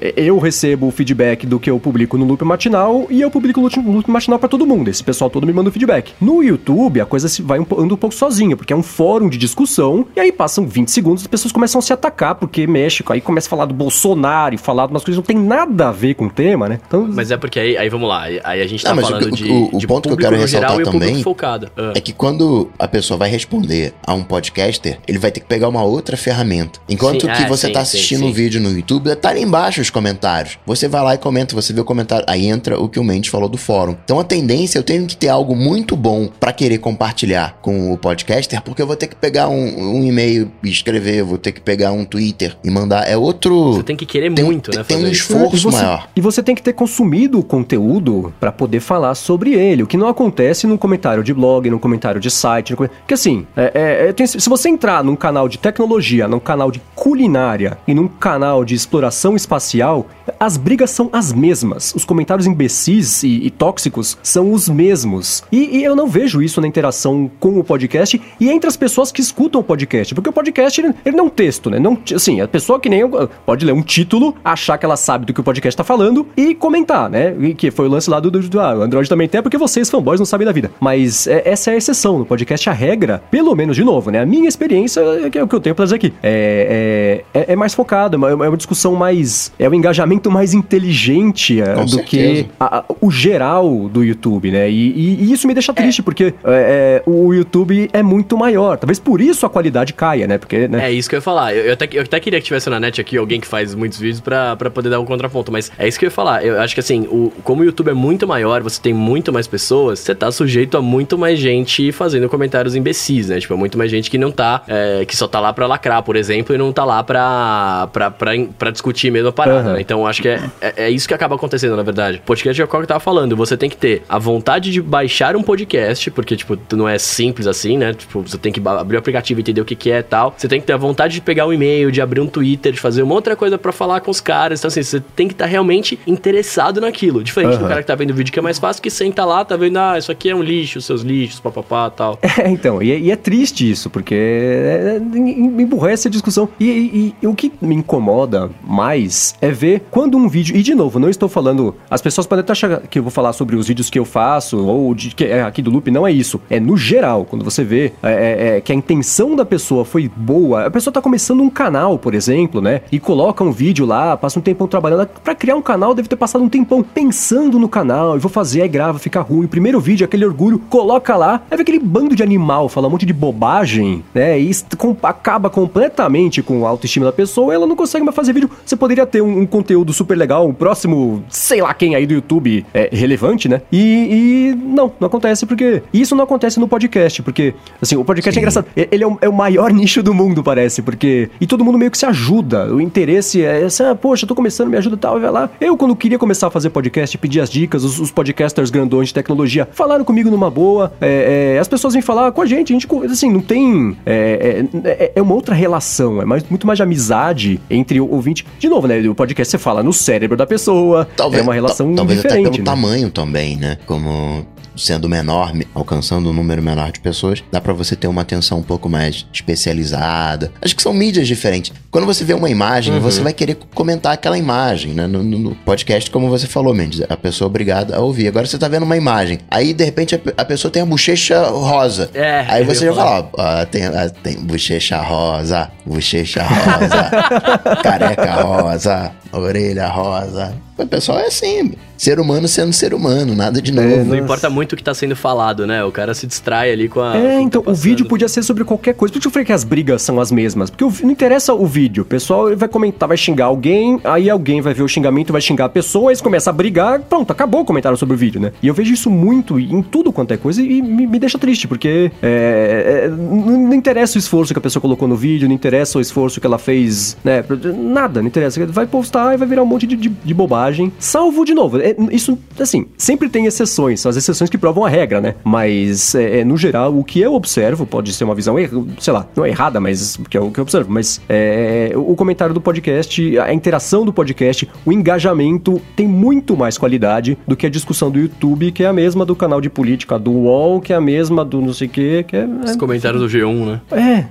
É, eu recebo o feedback do que eu publico no loop matinal e eu publico no loop matinal para todo mundo. Esse pessoal todo me manda o feedback. No YouTube, a coisa se vai um, anda um pouco sozinha, porque é um fórum de discussão, e aí passam 20 segundos, as pessoas começam a se atacar, porque México, aí começa a falar do Bolsonaro e falar de umas coisas que não tem nada a ver com o tema, né? Então, mas é porque aí, aí vamos lá, aí a gente tá não, falando o, de, o, o de ponto que eu quero ressaltar também ah. é que quando a pessoa vai responder a um podcaster, ele vai ter que pegar uma outra ferramenta. Enquanto sim, que é, você sim, tá assistindo sim, um vídeo no YouTube, tá ali embaixo os comentários. Você vai lá e comenta, você vê o comentário, aí entra o que o Mendes falou do fórum. Então a tendência, eu tenho que ter algo muito bom para querer compartilhar com o podcaster, porque eu vou ter que pegar um, um e-mail e escrever, vou ter que pegar um Twitter e mandar. É outro. Você tem que querer tem, muito, tem, né? Tem um esforço e você, maior. E você tem que ter consumido o conteúdo para poder falar sobre ele, o que não acontece num comentário de blog, num comentário de site. Num... Porque assim, é, é, é, tem, se você entrar num canal de tecnologia, num canal de culinária e num canal de exploração espacial, as brigas são as mesmas. Os comentários imbecis e, e tóxicos são os mesmos. E, e, eu não vejo isso na interação com o podcast e entre as pessoas que escutam o podcast. Porque o podcast, ele, ele não é um texto, né? Não, assim, a pessoa que nem eu, pode ler um título, achar que ela sabe do que o podcast tá falando e comentar, né? E que foi o lance lá do, do, do ah, Android também tem, porque vocês, fanboys, não sabem da vida. Mas é, essa é a exceção. No podcast, a regra, pelo menos de novo, né? A minha experiência é, é o que eu tenho pra dizer aqui. É, é, é, é mais focado, é uma, é discussão mais. É um engajamento mais inteligente é, do certeza. que a, a, o geral do YouTube, né? E, e, e isso me deixa triste, porque é, é, o YouTube é muito maior. Talvez por isso a qualidade caia, né? Porque, né? É isso que eu ia falar. Eu, eu, até, eu até queria que tivesse na net aqui alguém que faz muitos vídeos pra, pra poder dar um contraponto, mas é isso que eu ia falar. Eu acho que assim, o, como o YouTube é muito maior, você tem muito mais pessoas, você tá sujeito a muito mais gente fazendo comentários imbecis, né? Tipo, é muito mais gente que não tá, é, que só tá lá pra lacrar, por exemplo, e não tá lá pra, pra, pra, pra discutir mesmo a parada, uhum. né? Então acho que é, é, é, isso que acaba acontecendo, na verdade. Podcast é o que eu tava falando, você tem que ter a vontade de baixar um podcast, porque, tipo, não é simples assim, né? Tipo, você tem que abrir o aplicativo e entender o que, que é e tal. Você tem que ter a vontade de pegar um e-mail, de abrir um Twitter, de fazer uma outra coisa para falar com os caras. Então, assim, você tem que estar tá realmente interessado naquilo. Diferente uhum. do cara que tá vendo o vídeo, que é mais fácil, que senta lá, tá vendo, ah, isso aqui é um lixo, seus lixos, papapá tal. [laughs] É, então, e, é, e é triste isso, porque é, é, emburrece a discussão. E, e, e, o que me incomoda mais é ver quando um vídeo. E de novo, não estou falando. As pessoas podem até achar que eu vou falar sobre os vídeos que eu faço, ou de, que é aqui do Loop, não é isso. É no geral, quando você vê é, é, é, que a intenção da pessoa foi boa. A pessoa tá começando um canal, por exemplo, né? E coloca um vídeo lá, passa um tempão trabalhando. para criar um canal, deve ter passado um tempão pensando no canal, e vou fazer, aí grava, fica ruim. Primeiro vídeo, aquele orgulho, coloca lá, aí vê aquele bando de animal, fala um monte de bobagem, né? E com, acaba completamente com a autoestima da pessoa, ela não consegue mais fazer vídeo. Você poderia ter um, um conteúdo super legal, um próximo, sei lá quem aí do YouTube é relevante, né? E, e não, não acontece porque isso não acontece no podcast, porque assim, o podcast é Sim. é engraçado. Ele é o, é o, maior [laughs] nicho do mundo, parece, porque e todo mundo meio que se ajuda. O interesse é assim, ah, poxa, eu tô começando, me ajuda e tal, vai lá. Eu quando queria começar a fazer podcast, pedir as dicas, os, os podcasters grandões de tecnologia falaram comigo numa boa. É, é, as pessoas vêm falar com a gente, a gente assim, não tem é, é, é uma outra relação, é mais, muito mais de amizade entre o ouvinte. De novo, né? O podcast você fala no cérebro da pessoa, talvez, é uma relação talvez diferente. Talvez até pelo né? tamanho também, né? Como sendo menor, alcançando um número menor de pessoas, dá para você ter uma atenção um pouco mais especializada. Acho que são mídias diferentes. Quando você vê uma imagem, uhum. você vai querer comentar aquela imagem, né? No, no, podcast, como você falou, Mendes, a pessoa é obrigada a ouvir. Agora você tá vendo uma imagem, aí de repente a, a pessoa tem a bochecha rosa. É, aí você já fala, ó, tem, tem bochecha rosa, bochecha rosa, [laughs] careca rosa, orelha rosa. O pessoal é assim, ser humano sendo ser humano, nada de é, novo. É, não importa muito o que tá sendo falado, né? O cara se distrai ali com a. É, então, tá o vídeo podia ser sobre qualquer coisa. Por que eu falei que as brigas são as mesmas? Porque não interessa o vídeo. O pessoal vai comentar, vai xingar alguém, aí alguém vai ver o xingamento, vai xingar a pessoa, aí eles começam a brigar, pronto, acabou o comentário sobre o vídeo, né? E eu vejo isso muito em tudo quanto é coisa e me, me deixa triste, porque é, é, não interessa o esforço que a pessoa colocou no vídeo, não interessa o esforço que ela fez, né? Nada, não interessa. Vai postar e vai virar um monte de, de, de bobagem. Salvo, de novo, é, isso, assim, sempre tem exceções, são as exceções que provam a regra, né? Mas, é, é no geral, o que eu observo, pode ser uma visão, sei lá, não é errada, mas que é o que eu observo, mas é, o comentário do podcast, a interação do podcast, o engajamento tem muito mais qualidade do que a discussão do YouTube, que é a mesma do canal de política do UOL, que é a mesma do não sei o que, que é... Os comentários do G1, né?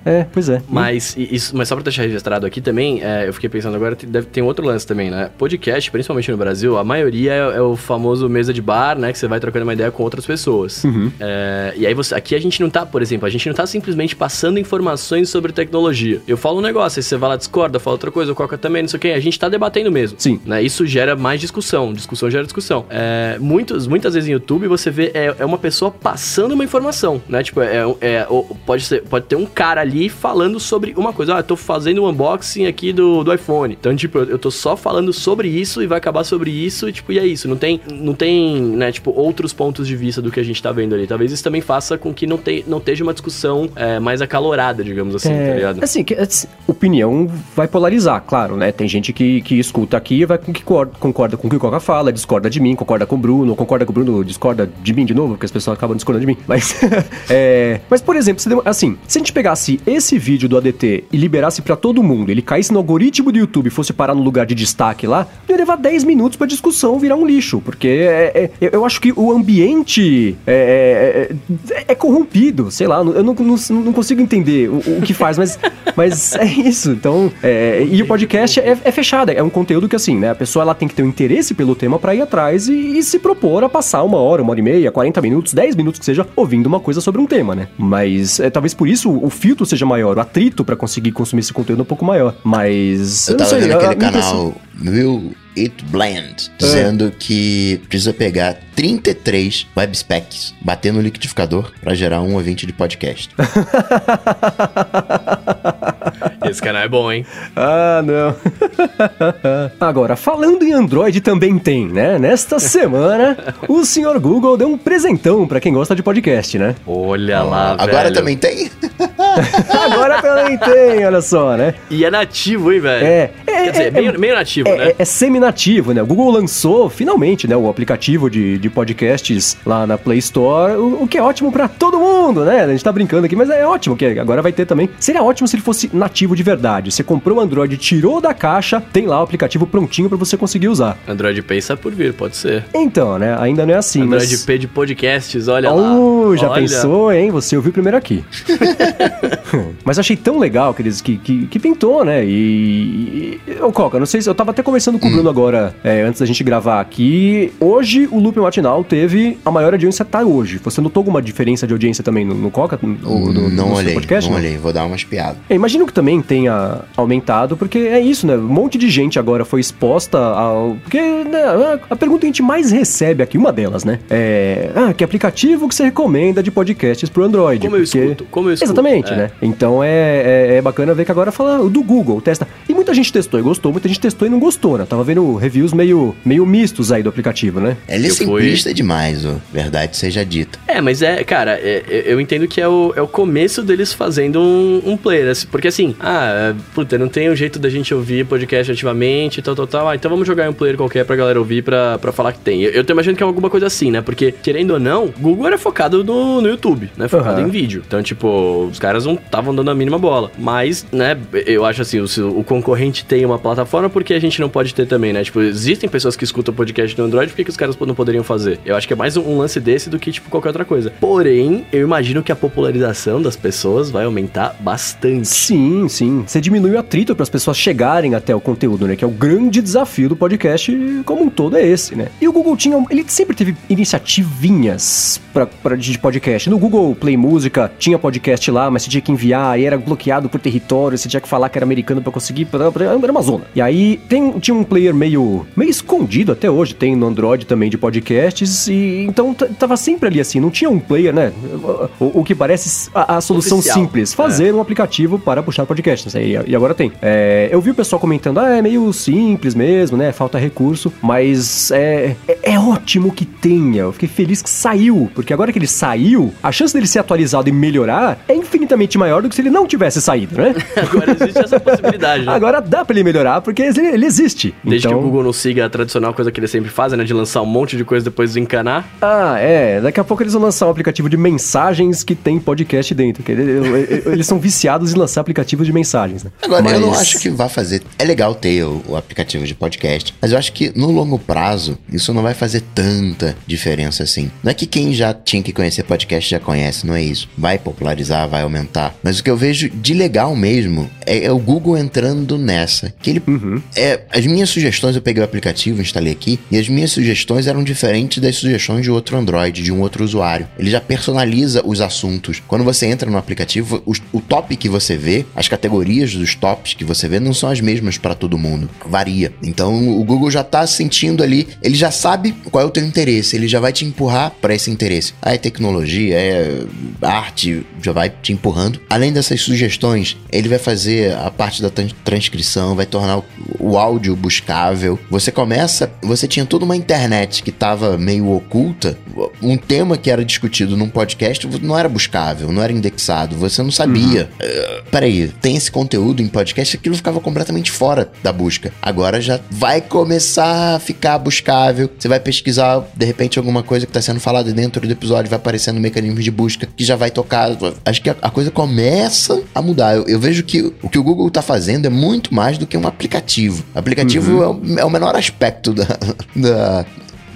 É, é, pois é. Mas, isso, mas só pra deixar registrado aqui também, eu fiquei pensando agora, deve ter um outro lance também, né? Podcast, principalmente no Brasil, a maioria é, é o famoso mesa de bar, né? Que você vai trocando uma ideia com outras pessoas. Uhum. É, e aí você, aqui a gente não tá, por exemplo, a gente não tá simplesmente passando informações sobre tecnologia. Eu falo um negócio, aí você vai lá, discorda, fala outra coisa, o Coca também, não sei o que. A gente tá debatendo mesmo. Sim. Né? Isso gera mais discussão. Discussão gera discussão. É, muitos, muitas vezes em YouTube você vê é, é uma pessoa passando uma informação, né? Tipo, é, é, pode, ser, pode ter um cara ali falando sobre uma coisa. Ah, eu tô fazendo um unboxing aqui do, do iPhone. Então, tipo, eu tô só falando sobre isso e vai acabar sobre isso, e, tipo, e é isso. Não tem, não tem, né, tipo, outros pontos de vista do que a gente tá vendo ali. Talvez isso também faça com que não, te, não esteja uma discussão é, mais acalorada, digamos assim, é, tá ligado? Assim, que, assim, opinião vai polarizar, claro, né? Tem gente que, que escuta aqui e vai com que concorda com o que o Coca fala, discorda de mim, concorda com o Bruno, concorda com o Bruno, discorda de mim de novo, porque as pessoas acabam discordando de mim. Mas, [laughs] é, mas por exemplo, assim, se a gente pegasse esse vídeo do ADT e liberasse para todo mundo, ele caísse no algoritmo do YouTube e fosse parar no lugar de destaque lá, ia levar 10 minutos pra discussão virar um lixo, porque é, é, eu acho que o ambiente é, é, é, é corrompido, sei lá, eu não, não, não consigo entender o, o, que faz, mas, [laughs] mas é isso. Então, é, e o podcast é, é fechado, é um conteúdo que assim, né, a pessoa ela tem que ter um interesse pelo tema para ir atrás e, e, se propor a passar uma hora, uma hora e meia, 40 minutos, 10 minutos que seja, ouvindo uma coisa sobre um tema, né? Mas é, talvez por isso o filtro seja maior, o atrito para conseguir consumir esse conteúdo é um pouco maior. Mas. Eu, eu tava sei, vendo aquele canal Will It Blend, dizendo é. que precisa pegar 33 web specs, bater no liquidificador para gerar um ouvinte de podcast. [laughs] Esse canal é bom, hein? Ah, não. [laughs] Agora, falando em Android também tem, né? Nesta [laughs] semana, o senhor Google deu um presentão para quem gosta de podcast, né? Olha lá, velho. Agora também tem? Agora também tem, olha só, né? E é nativo, hein, velho? É. é Quer dizer, é, meio, meio nativo, é, né? É, é semi-nativo, né? O Google lançou, finalmente, né, o aplicativo de, de podcasts lá na Play Store, o, o que é ótimo para todo mundo, né? A gente tá brincando aqui, mas é ótimo que agora vai ter também. Seria ótimo se ele fosse nativo de verdade. Você comprou o Android, tirou da caixa, tem lá o aplicativo prontinho para você conseguir usar. Android Pay está por vir, pode ser. Então, né? Ainda não é assim, Android mas... Pay de podcasts, olha oh, lá. já olha. pensou, hein? Você ouviu primeiro aqui. [laughs] mas achei tão legal que eles que, que, que pintou, né? E, e ô Coca, não sei se eu tava até conversando com o Bruno agora, é, antes da gente gravar aqui. Hoje o Loop Matinal teve a maior audiência tá hoje. Você notou alguma diferença de audiência também no, no Coca? No, no, não no olhei, podcast, não, não olhei. Vou dar umas piadas. É, imagino que também tenha aumentado, porque é isso, né? Um monte de gente agora foi exposta ao. Porque né, a pergunta que a gente mais recebe aqui, uma delas, né? É. Ah, que aplicativo que você recomenda de podcasts pro Android? Como porque... eu escuto? Como eu escuto? Exatamente, é. né? Então é, é, é, bacana ver que agora fala do Google, testa. E muita gente testou e gostou, muita gente testou e não gostou, né? Tava vendo reviews meio, meio mistos aí do aplicativo, né? Ele é simplista fui... demais, ó. Verdade seja dita. É, mas é, cara, é, é, eu entendo que é o, é o começo deles fazendo um, um player. Assim, porque assim, ah, puta, não tem um jeito da gente ouvir podcast ativamente, tal, tal, tal. Ah, então vamos jogar um player qualquer pra galera ouvir pra, pra falar que tem. Eu, eu tô imaginando que é alguma coisa assim, né? Porque, querendo ou não, Google era focado no, no YouTube, né? Focado uhum. em vídeo. Então, tipo, os caras não estavam dando a mínima bola. Mas, né, eu acho assim, o, o concorrente tem uma plataforma, porque a gente não pode ter também, né? Tipo, existem pessoas que escutam podcast no Android, por que, que os caras não poderiam fazer? Eu acho que é mais um, lance desse do que, tipo, qualquer outra coisa. Porém, eu imagino que a popularização das pessoas vai aumentar bastante. Sim, sim. Você diminui o atrito para as pessoas chegarem até o conteúdo, né? Que é o grande desafio do podcast como um todo é esse, né? E o Google tinha, ele sempre teve iniciativinhas para de podcast. No Google Play Música tinha podcast lá, mas você tinha que enviar e era bloqueado por território, você tinha que falar que era americano para conseguir, era uma zona. E aí tem, tinha um player meio meio escondido até hoje, tem no Android também de podcasts e então tava sempre ali assim, não tinha um player, né? O, o que parece a, a solução Oficial. simples, fazer é. um aplicativo para puxar podcasts. E, e agora tem. É, eu vi o pessoal comentando, ah, é meio simples mesmo, né? Falta recurso, mas é, é, é, ótimo que tenha. Eu fiquei feliz que saiu, porque agora que ele saiu, a chance dele ser atualizado e melhorar é infinitamente maior do que se ele não tivesse saído, né? [laughs] agora existe essa possibilidade. Né? Agora dá pra ele melhorar, porque ele, ele existe. Desde então... que o Google não siga a tradicional coisa que ele sempre faz, né? De lançar um monte de coisa depois encanar. Ah, é. Daqui a pouco eles vão lançar um aplicativo de mensagens que tem podcast dentro. Que eles são viciados em lançar aplicativos de mensagens. Né? Agora, mas... eu não acho que vai fazer. É legal ter o, o, aplicativo de podcast, mas eu acho que no longo prazo isso não vai fazer tanta diferença assim. Não é que quem já tinha que conhecer podcast já conhece, não é isso. Vai popularizar, vai aumentar. Mas o que eu vejo de legal mesmo é, é o Google entrando nessa. Que ele. Uhum. É, as minhas sugestões, eu peguei o aplicativo, instalei aqui, e as minhas sugestões eram diferentes das sugestões de outro Android, de um outro usuário. Ele já personaliza os assuntos. Quando você entra no aplicativo, o, o top que você vê, as categorias dos tops que você vê, não são as mesmas para todo mundo. Varia. Então o Google já tá sentindo ali, ele já sabe qual é o teu interesse, ele já vai te empurrar para esse interesse. Ah, é tecnologia, é arte, já vai te empurrando. Além dessas sugestões, ele vai fazer a parte da transcrição, vai tornar o áudio buscável. Você começa, você tinha toda uma internet que estava meio oculta, um tema que era discutido num podcast não era buscável, não era indexado, você não sabia. Uhum. Uh, peraí, tem esse conteúdo em podcast, aquilo ficava completamente fora da busca. Agora já vai começar a ficar buscável. Você vai pesquisar, de repente, alguma coisa que está sendo falada dentro do episódio, vai aparecendo no mecanismo de busca que já vai tocar. Acho que a, a coisa começa a mudar. Eu, eu, vejo que o que o Google está fazendo é muito mais do que um aplicativo. O aplicativo uhum. é, o, é o menor aspecto da, da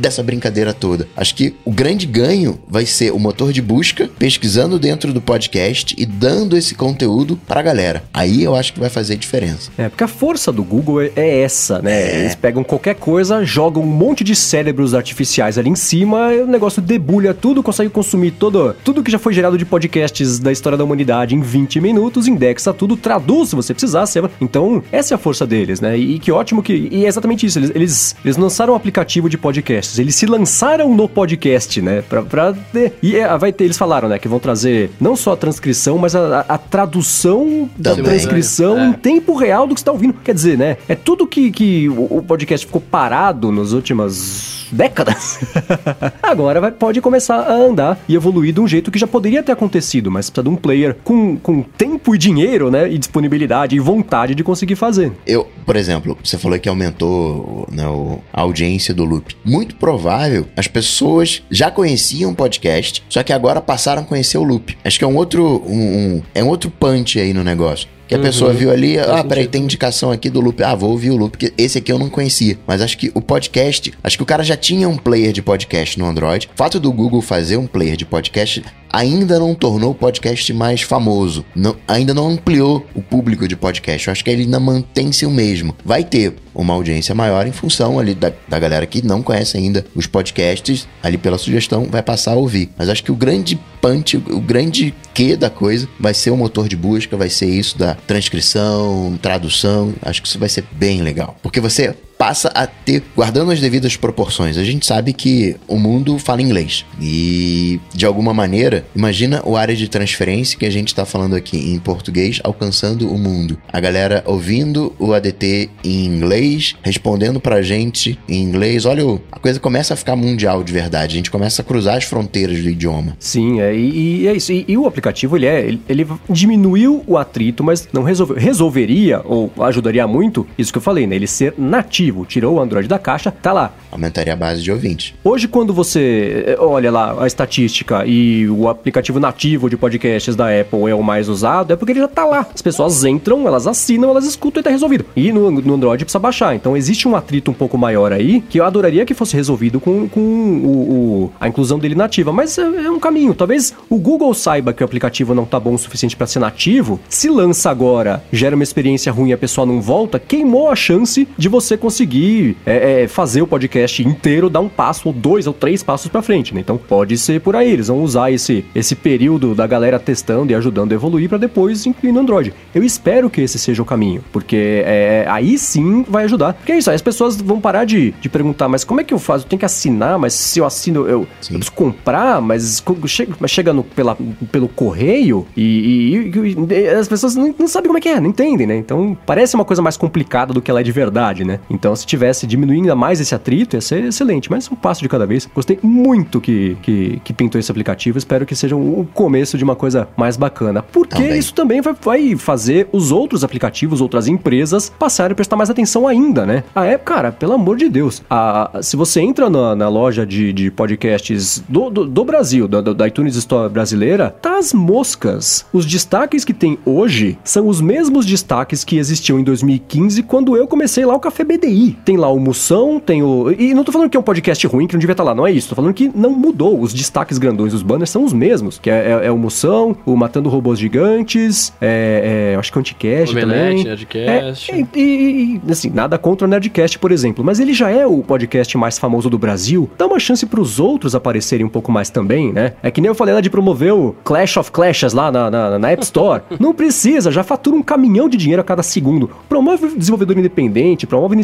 dessa brincadeira toda. Acho que o grande ganho vai ser o motor de busca pesquisando dentro do podcast e dando esse conteúdo pra galera. Aí eu acho que vai fazer diferença. É, porque a força do Google é, é essa, né? É. Eles pegam qualquer coisa, jogam um monte de cérebros artificiais ali em cima, o negócio debulha tudo, consegue consumir todo, tudo que já foi gerado de podcasts da história da humanidade em 20 minutos, indexa tudo, traduz se você precisar. Então, essa é a força deles, né? E, e que ótimo que. E é exatamente isso. Eles, eles, eles lançaram um aplicativo de podcast Eles se lançaram no podcast, né? Pra, pra ter, e é, vai ter, eles falaram, né? Que vão trazer não só a transcrição, mas a, a, a tradução da transcrição é. em tempo real do que você está ouvindo. Quer dizer, né? É tudo que, que o, o podcast ficou parado nas últimas décadas, [laughs] agora vai, pode começar a andar e evoluir de um jeito que já poderia ter acontecido, mas precisa de um player com, com tempo e dinheiro, né? E disponibilidade e vontade de conseguir fazer. Eu, por exemplo, você falou que aumentou né, a audiência do Loop. Muito provável as pessoas já conheciam o podcast, só que agora passaram a conhecer o Loop. Acho que é um outro, um, um é um outro punch aí no negócio. Que a uhum. pessoa viu ali, ah, peraí, tem indicação aqui do loop. Ah, vou ouvir o loop, porque esse aqui eu não conhecia. Mas acho que o podcast, acho que o cara já tinha um player de podcast no Android. O fato do Google fazer um player de podcast ainda não tornou o podcast mais famoso. Não, ainda não ampliou o público de podcast. Eu acho que ele ainda mantém-se o mesmo. Vai ter uma audiência maior em função ali da, da galera que não conhece ainda os podcasts, ali pela sugestão, vai passar a ouvir. Mas acho que o grande punch, o grande que da coisa vai ser o motor de busca, vai ser isso da transcrição, tradução. Acho que isso vai ser bem legal. Porque você passa a ter, guardando as devidas proporções, a gente sabe que o mundo fala inglês. E, de alguma maneira, imagina o área de transferência que a gente está falando aqui em português alcançando o mundo. A galera ouvindo o ADT em inglês, respondendo pra gente em inglês. Olha, a coisa começa a ficar mundial de verdade. A gente começa a cruzar as fronteiras do idioma. Sim, é, e, e é isso. E, e, o aplicativo, ele, é, ele, ele diminuiu o atrito, mas não resolveu. Resolveria, ou ajudaria muito, isso que eu falei, né? Ele ser nativo tirou o Android da caixa, tá lá. Aumentaria a base de ouvintes. Hoje, quando você eh, olha lá a estatística e o aplicativo nativo de podcasts da Apple é o mais usado, é porque ele já tá lá. As pessoas entram, elas assinam, elas escutam e tá resolvido. E no, no Android precisa baixar. Então existe um atrito um pouco maior aí, que eu adoraria que fosse resolvido com, com o, o a inclusão dele nativa. Mas é, é um caminho. Talvez o Google saiba que o aplicativo não tá bom o suficiente para ser nativo. Se lança agora, gera uma experiência ruim e a pessoa não volta, queimou a chance de você conseguir conseguir é, é, fazer o podcast inteiro dar um passo, ou dois, ou três passos para frente, né? Então pode ser por aí, eles vão usar esse, esse período da galera testando e ajudando a evoluir para depois incluir no Android. Eu espero que esse seja o caminho, porque é, aí sim vai ajudar. Porque é isso, aí as pessoas vão parar de, de perguntar, mas como é que eu faço? Eu tenho que assinar, mas se eu assino, eu, eu preciso comprar, mas chega, mas chega no, pela, pelo correio e, e, e as pessoas não, não, sabem como é que é, não entendem, né? Então parece uma coisa mais complicada do que ela é de verdade, né? Então se tivesse diminuindo ainda mais esse atrito, ia ser excelente, mas um passo de cada vez. Gostei muito que, que, que pintou esse aplicativo, espero que seja o começo de uma coisa mais bacana, porque também. isso também vai, vai fazer os outros aplicativos, outras empresas passarem a prestar mais atenção ainda, né? A época, cara, pelo amor de Deus, a, se você entra na, na loja de, de podcasts do, do, do Brasil, da, da iTunes Store brasileira, tá as moscas. Os destaques que tem hoje são os mesmos destaques que existiam em 2015 quando eu comecei lá o Café BDI. Tem lá o Moção, tem o. E não tô falando que é um podcast ruim que não devia estar tá lá, não é isso. Tô falando que não mudou. Os destaques grandões dos banners são os mesmos. Que é, é, é o Moção, o Matando Robôs Gigantes, é, é, acho que é o Anticast também. Nerdcast. É, e, e, e, assim, nada contra o Nerdcast, por exemplo. Mas ele já é o podcast mais famoso do Brasil. Dá uma chance pros outros aparecerem um pouco mais também, né? É que nem eu falei lá de promover o Clash of Clashes lá na, na, na App Store. [laughs] não precisa, já fatura um caminhão de dinheiro a cada segundo. Promove desenvolvedor independente, promove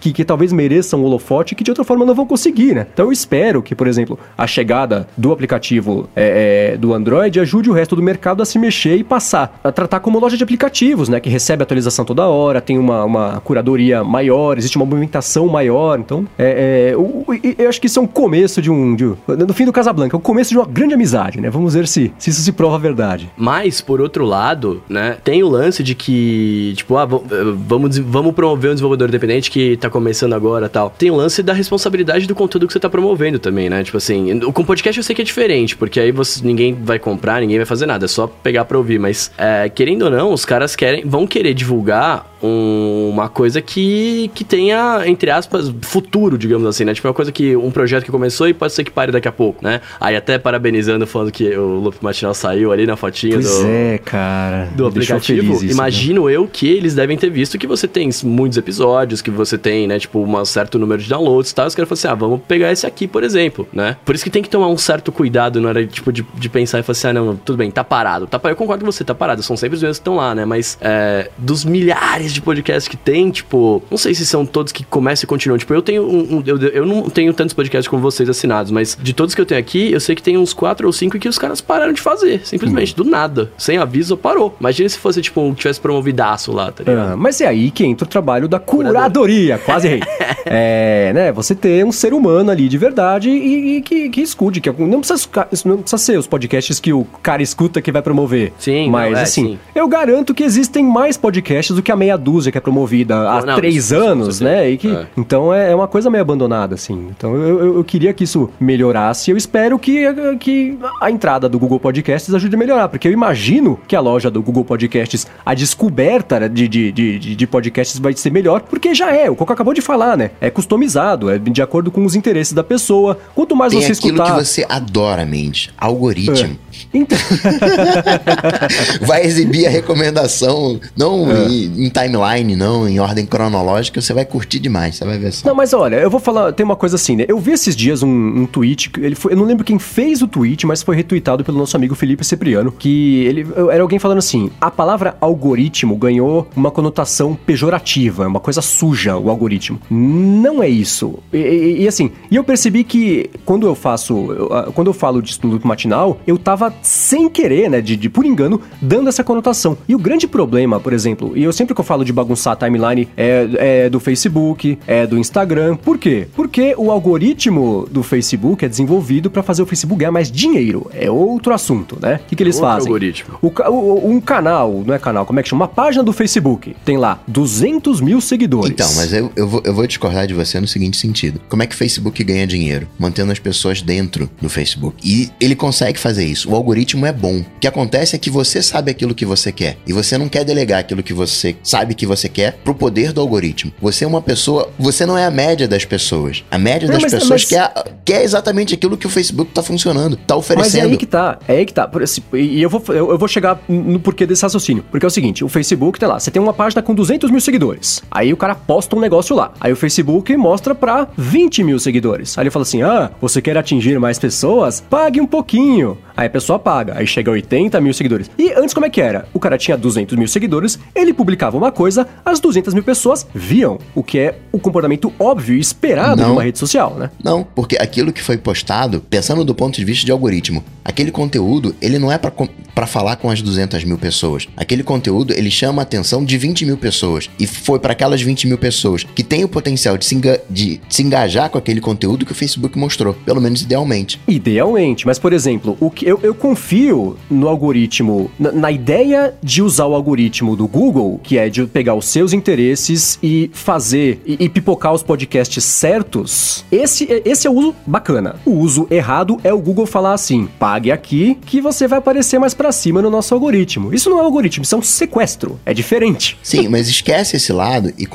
que, que talvez mereçam o holofote que de outra forma não vão conseguir, né? Então eu espero que, por exemplo, a chegada do aplicativo é, é, do Android ajude o resto do mercado a se mexer e passar a tratar como loja de aplicativos, né? Que recebe atualização toda hora, tem uma, uma curadoria maior, existe uma movimentação maior. Então, é, é eu, eu, acho que isso é um começo de um. De, no fim do Casablanca, é o começo de uma grande amizade, né? Vamos ver se, se isso se prova verdade. Mas, por outro lado, né, tem o lance de que, tipo, ah, vamos, vamos promover um desenvolvedor independente que tá começando agora tal. Tem o lance da responsabilidade do conteúdo que você tá promovendo também, né? Tipo assim, com podcast eu sei que é diferente, porque aí você, ninguém vai comprar, ninguém vai fazer nada, é só pegar pra ouvir. Mas, é, querendo ou não, os caras querem, vão querer divulgar um, uma coisa que, que tenha, entre aspas, futuro, digamos assim, né? Tipo, uma coisa que, um projeto que começou e pode ser que pare daqui a pouco, né? Aí até parabenizando, falando que o Loop Matinal saiu ali na fotinha pois do... é, cara. Do aplicativo. Isso, Imagino né? eu que eles devem ter visto que você tem muitos episódios, que você tem, né, tipo, um certo número de downloads e tal. Os caras falam assim, ah, vamos pegar esse aqui, por exemplo, né? Por isso que tem que tomar um certo cuidado na hora, tipo, de, de pensar e falar assim, ah, não, tudo bem, tá parado. Tá, eu concordo com você, tá parado. São sempre os mesmos que estão lá, né? Mas é, dos milhares de podcasts que tem, tipo, não sei se são todos que começam e continuam. Tipo, eu tenho um. um eu, eu não tenho tantos podcasts como vocês assinados, mas de todos que eu tenho aqui, eu sei que tem uns quatro ou cinco que os caras pararam de fazer. Simplesmente, hum. do nada. Sem aviso, parou. Imagina se fosse, tipo, um, tivesse promovidaço lá, tá ligado? Ah, mas é aí que entra o trabalho da curadoria. Quase errei. [laughs] é, né? Você ter um ser humano ali de verdade e, e que, que escute. Que não, precisa, não precisa ser os podcasts que o cara escuta que vai promover. Sim, mas não, é, assim, sim. eu garanto que existem mais podcasts do que a meia dúzia que é promovida há não, três isso, anos, isso, né? E que, é. Então é, é uma coisa meio abandonada, assim. Então eu, eu, eu, queria que isso melhorasse. Eu espero que, que a entrada do Google Podcasts ajude a melhorar, porque eu imagino que a loja do Google Podcasts, a descoberta de, de, de, de podcasts vai ser melhor, porque já é. O Coco acabou de falar, né? É customizado, é de acordo com os interesses da pessoa. Quanto mais Tem você aquilo escutar. que você adora, mente. Algoritmo. É. Então... [laughs] vai exibir a recomendação, não é. em, em, timeline, não em ordem cronológica, você vai curtir demais, você vai ver só. Não, mas olha, eu vou falar, tem uma coisa assim, né? Eu vi esses dias um, um tweet, ele foi, eu não lembro quem fez o tweet, mas foi retweetado pelo nosso amigo Felipe Cipriano, que ele era alguém falando assim: a palavra algoritmo ganhou uma conotação pejorativa, uma coisa suja, o algoritmo. Não é isso. E, e, e assim, e eu percebi que quando eu faço, quando eu falo disso no loop matinal, eu tava sem querer, né, de, de por engano, dando essa conotação. E o grande problema, por exemplo, e eu sempre que eu falo de bagunçar a timeline é, é do Facebook, é do Instagram. Por quê? Porque o algoritmo do Facebook é desenvolvido para fazer o Facebook ganhar mais dinheiro. É outro assunto, né? O que, que eles outro fazem? algoritmo. O, o, um canal, não é canal, como é que chama? Uma página do Facebook tem lá 200 mil seguidores. Então, mas eu, eu, vou, eu vou discordar de você no seguinte sentido. Como é que o Facebook ganha dinheiro? Mantendo as pessoas dentro do Facebook. E ele consegue fazer isso. O algoritmo é bom. O que acontece é que você sabe aquilo que você quer e você não quer delegar aquilo que você sabe que você quer pro poder do algoritmo. Você é uma pessoa, você não é a média das pessoas. A média não, das mas, pessoas mas... Quer, quer exatamente aquilo que o Facebook tá funcionando, tá oferecendo. Mas é aí que tá, é aí que tá. E eu vou, eu vou chegar no porquê desse raciocínio. Porque é o seguinte, o Facebook tá lá, você tem uma página com 200 mil seguidores. Aí o cara posta um negócio lá. Aí o Facebook mostra pra 20 mil seguidores. Aí ele fala assim, ah, você quer atingir mais pessoas? Pague um pouquinho. Aí a pessoa paga, aí chega a 80 mil seguidores. E antes como é que era? O cara tinha 200 mil seguidores, ele publicava uma coisa, as 200 mil pessoas viam, o que é o comportamento óbvio e esperado não, numa rede social, né? Não, porque aquilo que foi postado, pensando do ponto de vista de algoritmo, aquele conteúdo, ele não é para falar com as 200 mil pessoas. Aquele conteúdo, ele chama a atenção de 20 mil pessoas. E foi para aquelas 20 mil pessoas que têm o potencial de se, de se engajar com aquele conteúdo que o Facebook mostrou. Pelo menos idealmente. Idealmente. Mas, por exemplo, o que eu, eu confio no algoritmo, na, na ideia de usar o algoritmo do Google, que é de pegar os seus interesses e fazer e, e pipocar os podcasts certos. Esse, esse é o uso bacana. O uso errado é o Google falar assim: pague aqui que você vai aparecer mais para cima no nosso algoritmo. Isso não é algoritmo, isso é um sequestro. É diferente. Sim, mas esquece esse lado e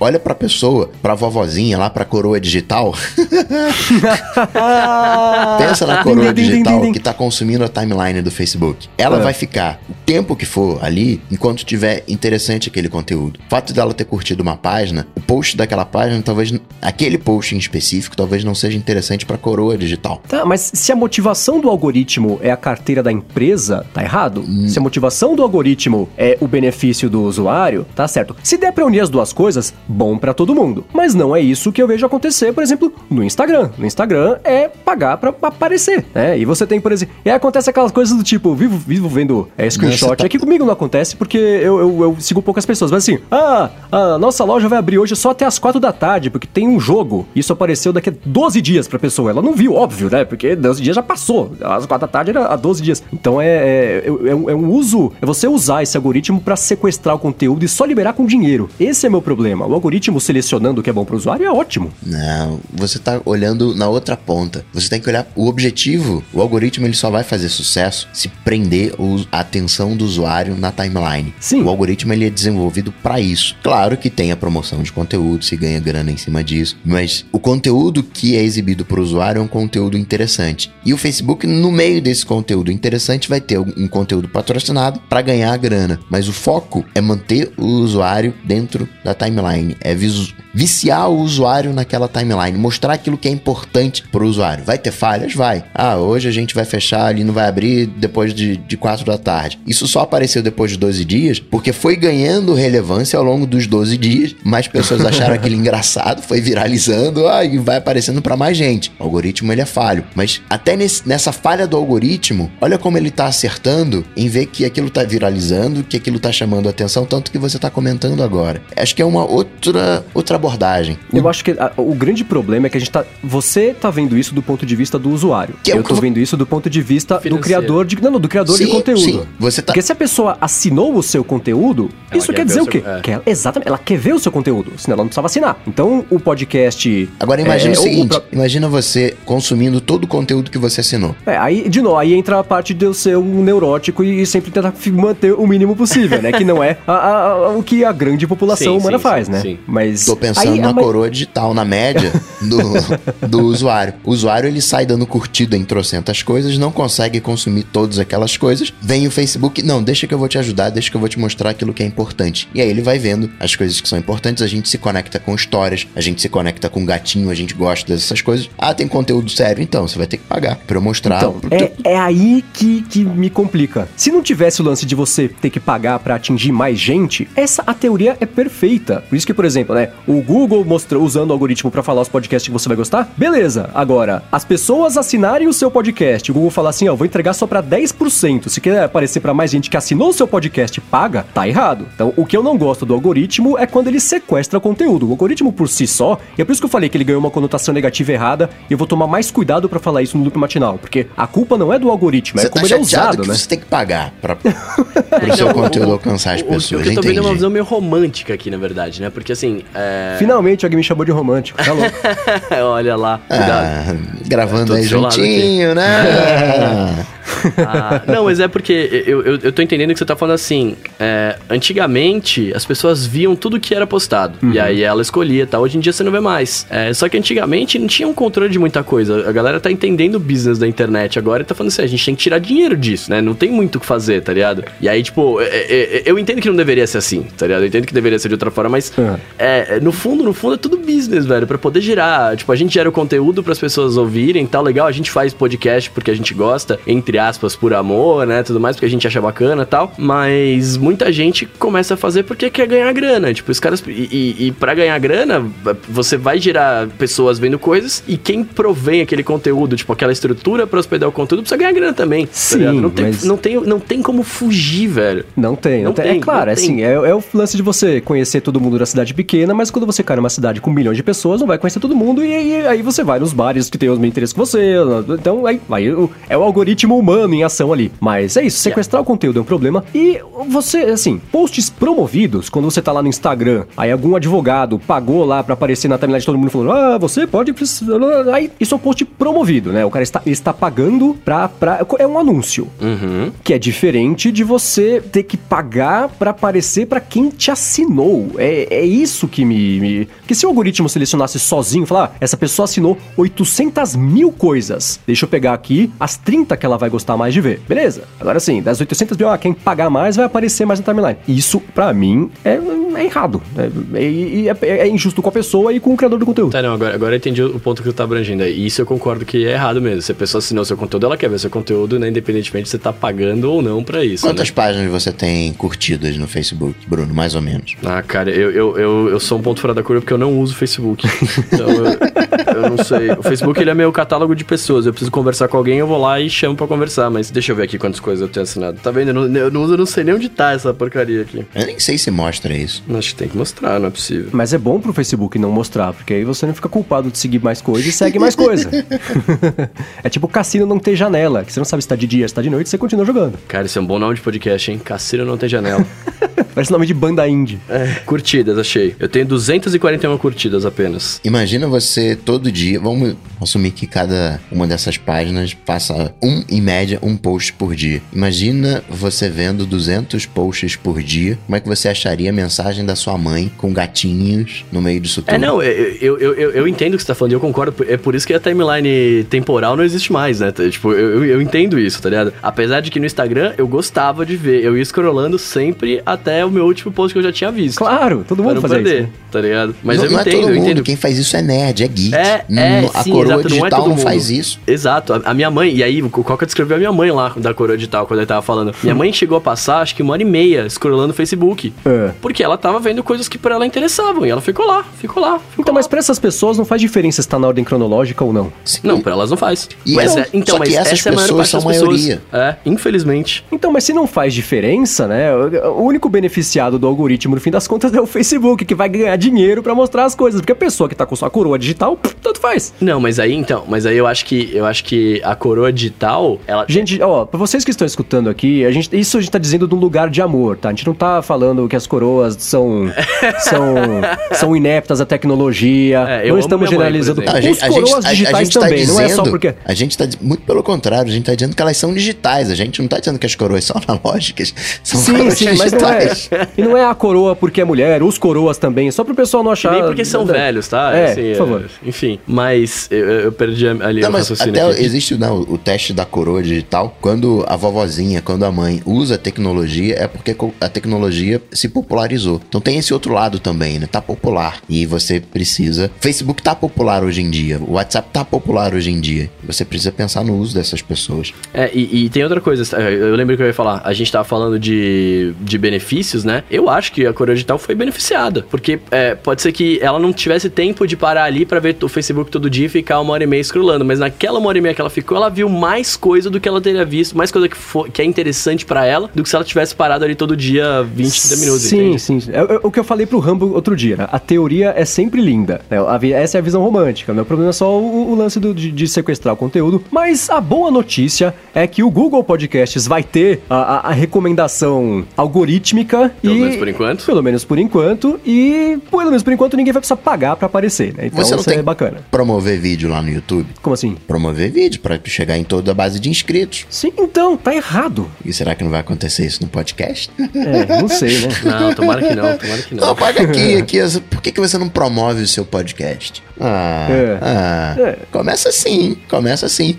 olha pra pessoa, pra vovozinha lá, pra coroa digital. [laughs] [laughs] Pensa na coroa digital que tá consumindo a timeline do Facebook. Ela é. vai ficar o tempo que for ali, enquanto tiver interessante aquele conteúdo. O fato dela ter curtido uma página, o post daquela página, talvez aquele post em específico, talvez não seja interessante pra coroa digital. Tá, mas se a motivação do algoritmo é a carteira da empresa, tá errado? Hum. Se a motivação do algoritmo é o benefício do usuário, tá certo. Se der pra unir as duas coisas, bom para todo mundo. Mas não é isso que eu vejo acontecer, por exemplo, no Instagram. No Instagram é pagar para aparecer, né? E você tem, por exemplo, e aí acontece aquelas coisas do tipo, vivo, vivo vendo é, screenshot. Tá... Que comigo não acontece porque eu, eu, eu, sigo poucas pessoas. Mas assim, ah, a nossa loja vai abrir hoje só até as 4 da tarde, porque tem um jogo. Isso apareceu daqui a 12 dias pra pessoa. Ela não viu, óbvio, né? Porque 12 dias já passou. Às 4 da tarde era há 12 dias. Então é, é, é, é um uso, é você usar esse algoritmo para sequestrar o conteúdo e só liberar com dinheiro. Esse é meu problema. O algoritmo selecionando o que é bom para o usuário é ótimo. Não, você tá olhando na outra ponta. Você tem que olhar o objetivo. O algoritmo ele só vai fazer sucesso se prender a atenção do usuário na timeline. Sim. O algoritmo ele é desenvolvido para isso. Claro que tem a promoção de conteúdo, se ganha grana em cima disso, mas o conteúdo que é exibido para o usuário é um conteúdo interessante. E o Facebook no meio desse conteúdo interessante vai ter um conteúdo patrocinado para ganhar a grana, mas o foco é manter o usuário dentro da timeline, é viciar o usuário naquela timeline, mostrar aquilo que é importante para o usuário. Vai ter falhas? Vai. Ah, hoje a gente vai fechar ali, não vai abrir depois de, de 4 da tarde. Isso só apareceu depois de 12 dias porque foi ganhando relevância ao longo dos 12 dias. Mais pessoas acharam aquilo [laughs] engraçado, foi viralizando ah, e vai aparecendo para mais gente. O algoritmo ele é falho, mas até nesse, nessa falha do algoritmo, olha como ele está acertando em ver que aquilo está viralizando, que aquilo está chamando atenção, tanto que você está comentando agora. Acho que é uma outra outra abordagem. Eu acho que a, o grande problema é que a gente tá. Você tá vendo isso do ponto de vista do usuário. Que é eu tô vendo isso do ponto de vista Financeiro. do criador de. Não, não do criador sim, de conteúdo. Sim, você tá... Porque se a pessoa assinou o seu conteúdo, ela isso quer, quer dizer o, o quê? É. Que ela, exatamente, ela quer ver o seu conteúdo, senão ela não precisava assinar. Então, o podcast. Agora imagina é, o seguinte: o... imagina você consumindo todo o conteúdo que você assinou. É, aí, de novo, aí entra a parte de eu ser um neurótico e sempre tentar manter o mínimo possível, né? Que não é a, a, a, o que a grande população sim, humana sim, faz, sim, né? Mas. Tô pensando aí, na coroa digital, na média do, do usuário. O usuário ele sai dando curtida em trocentas coisas, não consegue consumir todas aquelas coisas. Vem o Facebook, não, deixa que eu vou te ajudar, deixa que eu vou te mostrar aquilo que é importante. E aí ele vai vendo as coisas que são importantes, a gente se conecta com histórias, a gente se conecta com gatinho, a gente gosta dessas coisas. Ah, tem conteúdo sério, então você vai ter que pagar para eu mostrar. Então, é, teu... é aí que, que me complica. Se não tivesse o lance de você ter que pagar para atingir mais gente, essa a teoria é perfeita. Por isso que, por exemplo, né, o Google mostrou usando o algoritmo para falar os podcasts que você vai gostar? Beleza. Agora, as pessoas assinarem o seu podcast, o Google falar assim, ó, vou entregar só para 10%. Se quer aparecer para mais gente que assinou o seu podcast paga, tá errado. Então, o que eu não gosto do algoritmo é quando ele sequestra conteúdo. O algoritmo por si só, e é por isso que eu falei que ele ganhou uma conotação negativa errada, e eu vou tomar mais cuidado para falar isso no loop matinal, porque a culpa não é do algoritmo, é você é como tá ele é usado, né? Você tem que pagar para [laughs] o seu conteúdo alcançar as pessoas. O, o que eu tô vendo é uma visão meio romântica aqui, na verdade, né? Porque assim. É... Finalmente alguém me chamou de romântico, tá louco. [laughs] Olha lá. Ah, gravando aí juntinho, né? [laughs] Ah, não, mas é porque eu, eu, eu tô entendendo que você tá falando assim. É, antigamente, as pessoas viam tudo que era postado. Uhum. E aí ela escolhia, tá? Hoje em dia você não vê mais. É, só que antigamente não tinha um controle de muita coisa. A galera tá entendendo o business da internet agora e tá falando assim: a gente tem que tirar dinheiro disso, né? Não tem muito o que fazer, tá ligado? E aí, tipo, é, é, é eu entendo que não deveria ser assim, tá ligado? Eu entendo que deveria ser de outra forma, mas uhum. no fundo, no fundo, é tudo business, velho, pra poder girar. Tipo, a gente gera o conteúdo para as pessoas ouvirem ouvirem, tá legal, a gente faz podcast porque a gente gosta, entre aspas, por amor, né, tudo mais, porque a gente acha bacana e tal, mas muita gente começa a fazer porque quer ganhar grana, tipo, os caras, e, e, e pra ganhar grana, você vai gerar pessoas vendo coisas, e quem provém aquele conteúdo, tipo, aquela estrutura pra hospedar o conteúdo, precisa ganhar grana também. tá Sim, ligado? não, tem, mas- não, tem, não tem como fugir, velho. Não tem, não, Não tem. tem, É claro, não é assim, é, é o lance de você conhecer todo mundo da cidade pequena, mas quando você cai numa cidade com milhões de pessoas, não vai conhecer todo mundo e, aí- aí você vai nos bares que tem os mesmos interesses que você. Então, aí, aí é o algoritmo humano em ação ali. Mas é isso, sequestrar o conteúdo é um problema. E você, assim, posts promovidos, quando você tá lá no Instagram, aí algum advogado pagou lá pra aparecer na timeline de todo mundo falando, ah, você pode. precisar-" Aí, isso é um post promovido, né? O cara está, está pagando pra, pra. É um anúncio. Uhum. Que é diferente de você ter que pagar pra aparecer pra quem te assinou. É, é isso que me, me. Porque se o algoritmo selecionasse sozinho, falar, ah, essa pessoa assinou 800 mil coisas. Deixa eu pegar aqui as 30 que ela vai gostar mais de ver. Beleza. Agora sim, das 800 mil, ah, quem pagar mais vai aparecer mais na timeline. Isso, pra mim, é, é errado. É, é- é- é injusto com a pessoa e com o criador do conteúdo. Tá, não, agora, agora eu entendi o ponto que tu tá abrangendo aí. Isso eu concordo que é errado mesmo. Se a pessoa assinou seu conteúdo, ela quer ver seu conteúdo, né? Independentemente de você tá pagando ou não pra isso. Quantas né? páginas você tem curtidas no Facebook, Bruno? Mais ou menos. Ah, cara, eu, eu, eu, eu sou um ponto fora da curva porque eu não uso o Facebook. Então eu, eu não sei. O Facebook ele é meu catálogo de pessoas. Eu preciso conversar com alguém, eu vou lá e chamo pra conversar. Mas deixa eu ver aqui quantas coisas eu tenho assinado. Tá vendo? Eu não, eu não uso, eu não sei nem onde tá essa porcaria aqui. Eu nem sei se mostra isso. Acho que tem que mostrar, não é possível. Mas é bom pro Facebook não mostrar, porque aí você não fica culpado de seguir mais coisa e segue mais coisa. [laughs] é tipo cassino não ter janela, que você não sabe se tá de dia, se tá de noite, você continua jogando. Cara, esse é um bom nome de podcast, hein? Cassino não tem janela. [laughs] Parece nome de banda indie. É, curtidas, achei. Eu tenho 241 curtidas apenas. Imagina você todo dia, vamos assumir que cada uma dessas páginas passa um, em média, um post por dia. Imagina você vendo 200 posts por dia, como é que você acharia a mensagem da sua mãe com gatinhos no meio disso tudo? É, não, eu, eu, eu, eu- entendo o que você tá falando e eu concordo. É por isso que a timeline temporal não existe mais, né? Tipo, eu, eu, entendo isso, tá ligado? Apesar de que no Instagram eu gostava de ver. Eu ia scrollando sempre até o meu último post que eu já tinha visto. Claro, todo mundo não faz perder, isso. né? tá ligado? Mas não, eu não entendo, é todo eu mundo, entendo. quem faz isso é nerd, é geek. É, Não- é, a sim, coroa exato, não é digital não, faz isso. Exato, a, a minha mãe, e aí o Coca descreveu a minha mãe lá, da coroa digital, quando ele tava falando. Minha mãe chegou a passar, acho que uma hora e meia, scrollando o Facebook. É. Porque ela tava vendo coisas que pra ela interessavam, e ela ficou lá, ficou lá, ficou Então, lá. mas pra essas pessoas não faz diferença se tá na ordem cronológica ou não. Sim. Não, pra elas não faz. E mas não, é, então, só que mas essas essa é a maior pessoas parte das são pessoas. maioria. É, infelizmente. Então, mas se não faz diferença, né? O único beneficiado do algoritmo, no fim das contas, é o Facebook, que vai ganhar dinheiro pra mostrar as coisas. Porque a pessoa que tá com sua coroa digital, pff, tanto faz. Não, mas aí então, mas aí eu acho que eu acho que a coroa digital, ela Gente, ó, pra vocês que estão escutando aqui, a gente, isso a gente tá dizendo de um lugar de amor, tá? A gente não tá falando que as coroas são [laughs] são, são ineptas à tecnologia. É, eu não amo estamos mãe, generalizando. Não, a gente, Os a gente, coroas a- a digitais gente tá também, não é só dizendo- porque... A gente tá. Muito pelo contrário, a gente tá dizendo que elas são digitais. A gente não tá dizendo que as coroas são analógicas. São Sim, coroas sim, mas não é. digitais. E não é a coroa porque é mulher, os coroas também, só pro pessoal não achar. nem porque são velhos, tá? É, Assim, por favor. enfim, mas eu, eu perdi ali Não, o mas raciocínio até aqui. existe né, o, teste da coroa digital. Quando a vovozinha, quando a mãe usa a tecnologia, é porque a tecnologia se popularizou. Então tem esse outro lado também, né? Tá popular. E você precisa. Facebook tá popular hoje em dia. O WhatsApp tá popular hoje em dia. Você precisa pensar no uso dessas pessoas. É, e, e tem outra coisa, eu lembro que eu ia falar, a gente tava falando de, de benefícios, né? Eu acho que a coroa digital foi beneficiada, porque é, pode ser que ela não tivesse tempo de parar ali pra ver o Facebook todo dia e ficar uma hora e meia scrollando, mas naquela uma hora e meia que ela ficou, ela viu mais coisa do que ela teria visto, mais coisa que, for, que é interessante pra ela, do que se ela tivesse parado ali todo dia 20, 30 minutos, Sim, entende? sim. É, é o que eu falei pro Rambo outro dia, né? A teoria é sempre linda. né? Essa é a visão romântica. Meu problema é só o, o lance do- de, de sequestrar o conteúdo. Mas a boa notícia é que o Google Podcasts vai ter a, a- a recomendação algorítmica Pelo e. menos por enquanto. Pelo menos por enquanto. E, menos por enquanto, ninguém vai precisar pagar pra aparecer, né? Então você não isso tem é bacana. promover vídeo lá no YouTube? Como assim? Promover vídeo pra chegar em toda a base de inscritos. Sim, então, tá errado. E será que não vai acontecer isso no podcast? É, não sei, né? [laughs] Não, tomara que não, tomara que não. Não, paga aqui, aqui. Por que, que você não promove o seu podcast? Ah, É. ah. É. Começa assim, começa assim.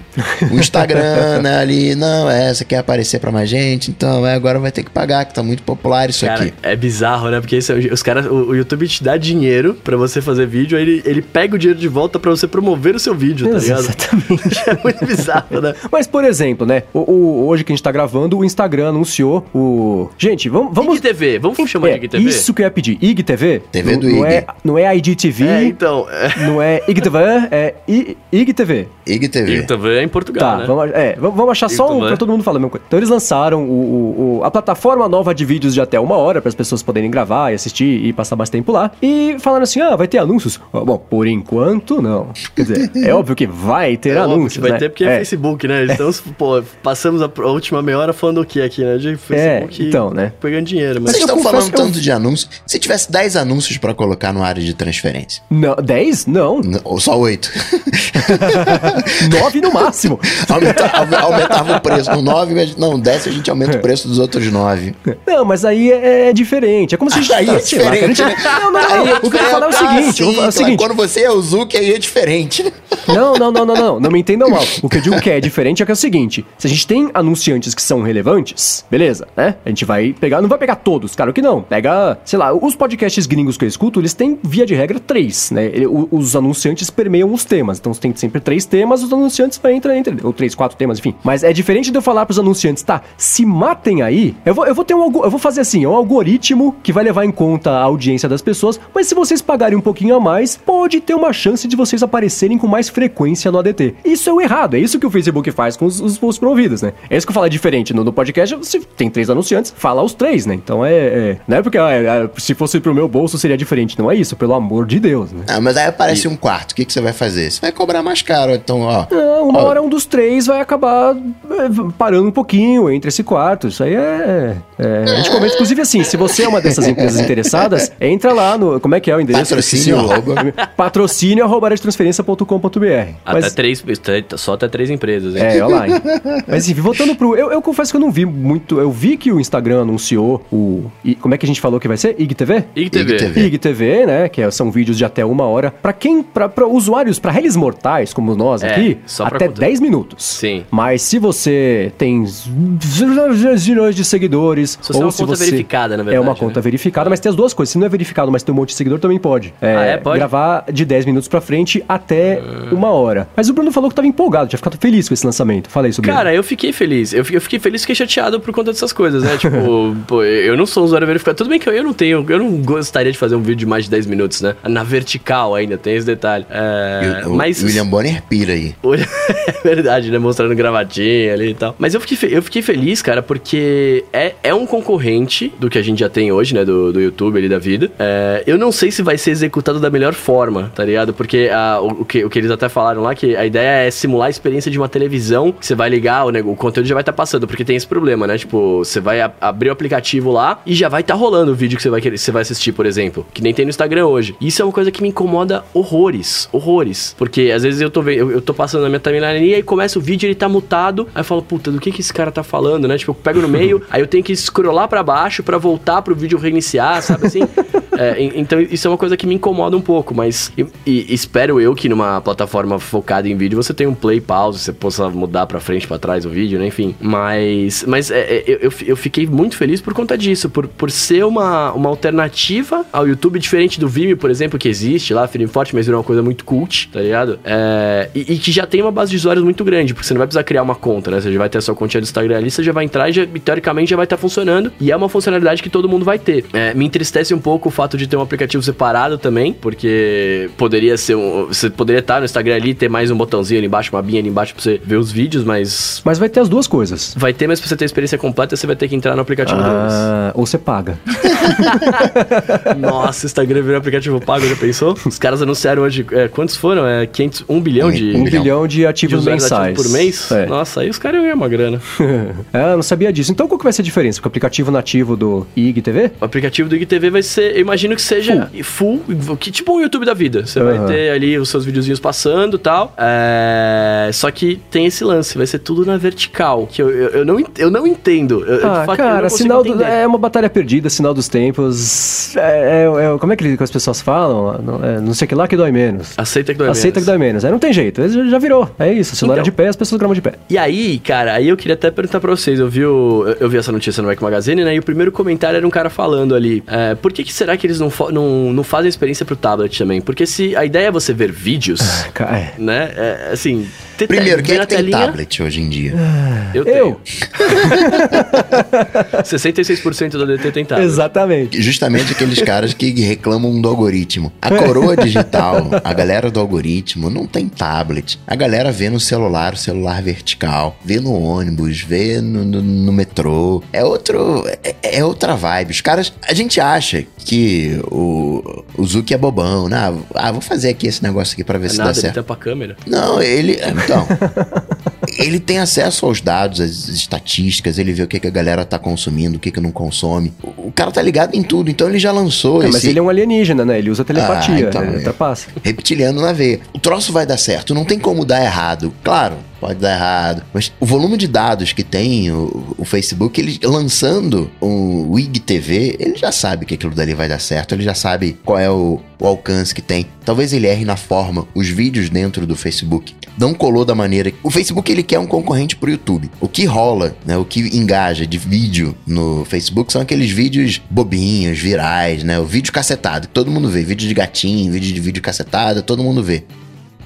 O Instagram, né, ali, não, é, você quer aparecer pra mais gente, então é, agora vai ter que pagar, que tá muito popular isso Cara, aqui. é bizarro, né? Porque isso- os caras, o, o YouTube te dá dinheiro pra você fazer vídeo, aí ele, ele pega o dinheiro de volta pra você promover o seu vídeo, tá ligado? Exatamente. [laughs] É muito bizarro, né? Mas, por exemplo, né? O, o- hoje que a gente tá gravando, o Instagram anunciou o. Gente, vamos. vamos... IGTV, vamos chamar de É, IGTV? isso que eu ia pedir. IGTV? TV não, do não IG. é, não é IGTV, É, então, é... não é IGTV, é I- IGTV. IGTV. IGTV é em Portugal, Tá, né? vamos, é, vamos achar só um IGTV. pra todo mundo falar a mesma coisa. Então eles lançaram o, o- o- a plataforma nova de vídeos de até uma hora para as pessoas poderem gravar e assistir e passar mais tempo lá. E falaram assim: ah, vai ter anúncios? Ah, Bom, por enquanto não. Quer dizer, é [laughs] óbvio que vai ter É óbvio anúncios. que vai né? ter porque é, Facebook, né? Então, pô, passamos a, a última meia hora falando o que aqui, né? De Facebook então, né? pegando dinheiro, mas... Vocês eu estão confesso falando eu- tanto de anúncios. Se tivesse 10 anúncios pra colocar no área de transferência. Não, 10? Não. Ou só 8. 9 [laughs] no máximo. Aumentar- [laughs] aume- aumentava o preço. No 9, a gente- não, 10 a gente aumenta o preço dos outros 9. Não, mas aí é, é diferente. É como se a gente. Aí tá, é lá, diferente, gente- né? Não, não, não. O que eu vou falar é o seguinte: eu vou o seguinte. Quando você é o Zuki, aí é diferente. né? Não, não, não, não, não. Não me entendam mal. O que eu digo que é diferente é que é o seguinte: se a gente tem anunciantes que são relevantes, beleza, né? A gente vai pegar. Não vai pegar todos, claro que não. Pega, sei lá, os podcasts gringos que eu escuto, eles têm, via de regra, três, né? Os anunciantes permeiam os temas. Então tem sempre três temas, os anunciantes vai entrar entre. Ou três, quatro temas, enfim. Mas é diferente de eu falar pros anunciantes, tá? Se matem aí. Eu vou, eu vou ter um. Eu vou fazer assim: é um algoritmo que vai levar em conta a audiência das pessoas. Mas se vocês pagarem um pouquinho a mais, pode ter uma chance de vocês aparecerem com mais frequência no ADT. Isso é o errado, é isso que o Facebook faz com os, os posts promovidos, né? É isso que eu falo é diferente. No, no podcast, você tem três anunciantes, fala os três, né? Então é. é não é porque ah, é, se fosse pro meu bolso seria diferente. Não é isso, pelo amor de Deus, né? Ah, mas aí aparece um quarto. O que, que você vai fazer? Você vai cobrar mais caro. Então, ó. Não, uma ó, hora um dos três vai acabar é, parando um pouquinho entre esse quarto. Isso aí é. é a gente comenta, inclusive assim, se você é uma dessas empresas interessadas, [laughs] entra lá no. Como é que é o endereço? Patrocínio, Esqueci o- arroba. Patrocínio arroba transferência.com.br. Até três, só até três empresas, hein? É, olha lá. hein? Mas enfim, voltando pro. Eu, eu confesso que eu não vi muito. Eu vi que o Instagram anunciou o. e como é que a gente falou que vai ser? IGTV? IGTV. IGTV. IGTV, né? Que é- são vídeos de até uma hora. Pra quem. Pra, pra usuários, pra réis mortais como nós É, aqui, só pra até conta. 10 minutos. Sim. Mas se você tem milhões de seguidores. Se você é ou uma se conta você verificada, na É verdade, uma conta né? verificada, mas tem as duas coisas. Se não é verificado, mas tem um monte de seguidor, também pode. É, Ah, é? Pode? Gravar de 10 minutos pra frente até uma hora. Mas o Bruno falou que tava empolgado, tinha ficado feliz com esse lançamento. Falei sobre ele. Cara, eu fiquei feliz. Eu fiquei, eu fiquei feliz e fiquei chateado por conta dessas coisas, né? [laughs] Tipo, pô, eu não sou um usuário verificado. Tudo bem que eu, eu não tenho, eu não gostaria de fazer um vídeo de mais de 10 minutos, né? Na vertical ainda, tem esse detalhe. É, o, mas. o William Bonner pira aí. [laughs] É verdade, né? Mostrando gravatinha ali e tal. Mas eu fiquei, eu fiquei feliz, cara, porque é, é um concorrente do que a gente já tem hoje, né? Do, do YouTube ali da vida. É, eu não sei se vai ser executado da melhor forma, tá ligado? Porque a- o, o que, o que eles até falaram lá, que a ideia é simular a experiência de uma televisão, que você vai ligar, o, o conteúdo já vai estar passando, porque tem esse problema, né? Tipo, você vai a- abrir o aplicativo lá e já vai estar rolando o vídeo que você vai, querer, você vai assistir, por exemplo. Que nem tem no Instagram hoje. Isso é uma coisa que me incomoda horrores. Horrores. Porque às vezes eu tô eu, eu tô passando na minha timeline e aí começa o vídeo ele tá mutado. Aí eu falo, puta, do que que esse cara tá falando, né? Tipo, eu pego no meio, [laughs] aí eu tenho que scrollar pra baixo pra voltar pro vídeo reiniciar, sabe assim? É, en- então isso é uma coisa que me incomoda um pouco, mas e- e espero eu que numa plataforma focada em vídeo você tenha um play pause, você possa mudar pra frente, pra trás o vídeo, né? Enfim. Mas, mas é, é, eu, eu- fiquei muito feliz por conta disso, por, por ser uma, uma alternativa ao YouTube, diferente do Vimeo, por exemplo, que existe lá, firme forte, mas virou uma coisa muito cult, tá ligado? É, e, e que já tem uma base de usuários muito grande, porque você não vai precisar criar uma conta, né? Você já vai ter a sua continha do Instagram ali, você já vai entrar e, já, teoricamente já vai estar funcionando. E é uma funcionalidade que todo mundo vai ter. É, me entristece um pouco o fato de ter um aplicativo separado também, porque poderia ser um. Você poderia estar no Instagram ali, ter mais um botãozinho ali embaixo, uma binha ali embaixo pra você ver os vídeos, mas. Mas vai ter as duas coisas. Vai ter, mas pra você ter a experiência completa, você vai ter que entrar no aplicativo deles. Ah, ou você paga. [laughs] Nossa, Instagram virou aplicativo pago, já pensou? Os caras anunciaram hoje, é, quantos foram? É 500, 1 bilhão de, Um bilhão. de de ativos usuários mensais. ativos por mês? É. Nossa, aí os caras iam ganhar uma grana. [laughs] é, eu não sabia disso. Então qual que vai ser a diferença? Porque o aplicativo nativo do IGTV? O aplicativo do IGTV vai ser, eu imagino que seja full, que tipo um YouTube da vida. Você vai Aham. ter ali os seus videozinhos passando e tal. É, Só que tem esse lance, vai ser tudo na vertical. Que eu, eu, eu não, eu não entendo. Eu, Ah, fato, cara, sinal do, é uma batalha perdida, sinal dos tempos. É, é, é, como é que, que as pessoas falam? Não, é, não sei que lá que dói menos. Aceita que dói Aceita menos. que dói menos. Aí não tem jeito. Já, virou. É isso. O celular Então. é de pé, as pessoas gravam de pé. E aí, cara, aí eu queria até perguntar pra vocês. Eu vi, o- eu- vi essa notícia no Mac Magazine, né? E o primeiro comentário era um cara falando ali. é, por que, que será que eles não, não, não fazem experiência pro tablet também? Porque se a ideia é você ver vídeos, Ca- é. né? É, assim. Primeiro, quem é que tem telinha, tablet hoje em dia? Eu tenho. Eu. [laughs] 66% da DT tem tablet. Exatamente. Justamente aqueles caras que reclamam do algoritmo. A coroa digital, a galera do algoritmo, não tem tablet. A galera vê no celular, o celular vertical, vê no ônibus, vê no, no- no metrô. É outro. É, é outra vibe. Os caras. A gente acha que o, o Zuki é bobão, né? Ah, vou fazer aqui esse negócio aqui pra ver É se nada, dá ele certo. tampa a câmera. Não, ele. [laughs] Então. ele tem acesso aos dados, às estatísticas, ele vê o que, que a galera tá consumindo, o que, que não consome. O, o cara tá ligado em tudo, então ele já lançou É, esse mas ele é um alienígena, né? Ele usa telepatia. Ah, então, ele é. reptiliano na veia. O troço vai dar certo, não tem como dar errado. Claro, pode dar errado. Mas o volume de dados que tem o, o Facebook, ele lançando o WIG TV, ele já sabe que aquilo dali vai dar certo, ele já sabe qual é o, o alcance que tem. Talvez ele erre na forma, os vídeos dentro do Facebook não colou da maneira. O Facebook ele quer um concorrente pro YouTube. O que rola, né? O que engaja de vídeo no Facebook são aqueles vídeos bobinhos, virais, né? O vídeo cacetado, todo mundo vê. Vídeo de gatinho, vídeo de vídeo cacetado, todo mundo vê.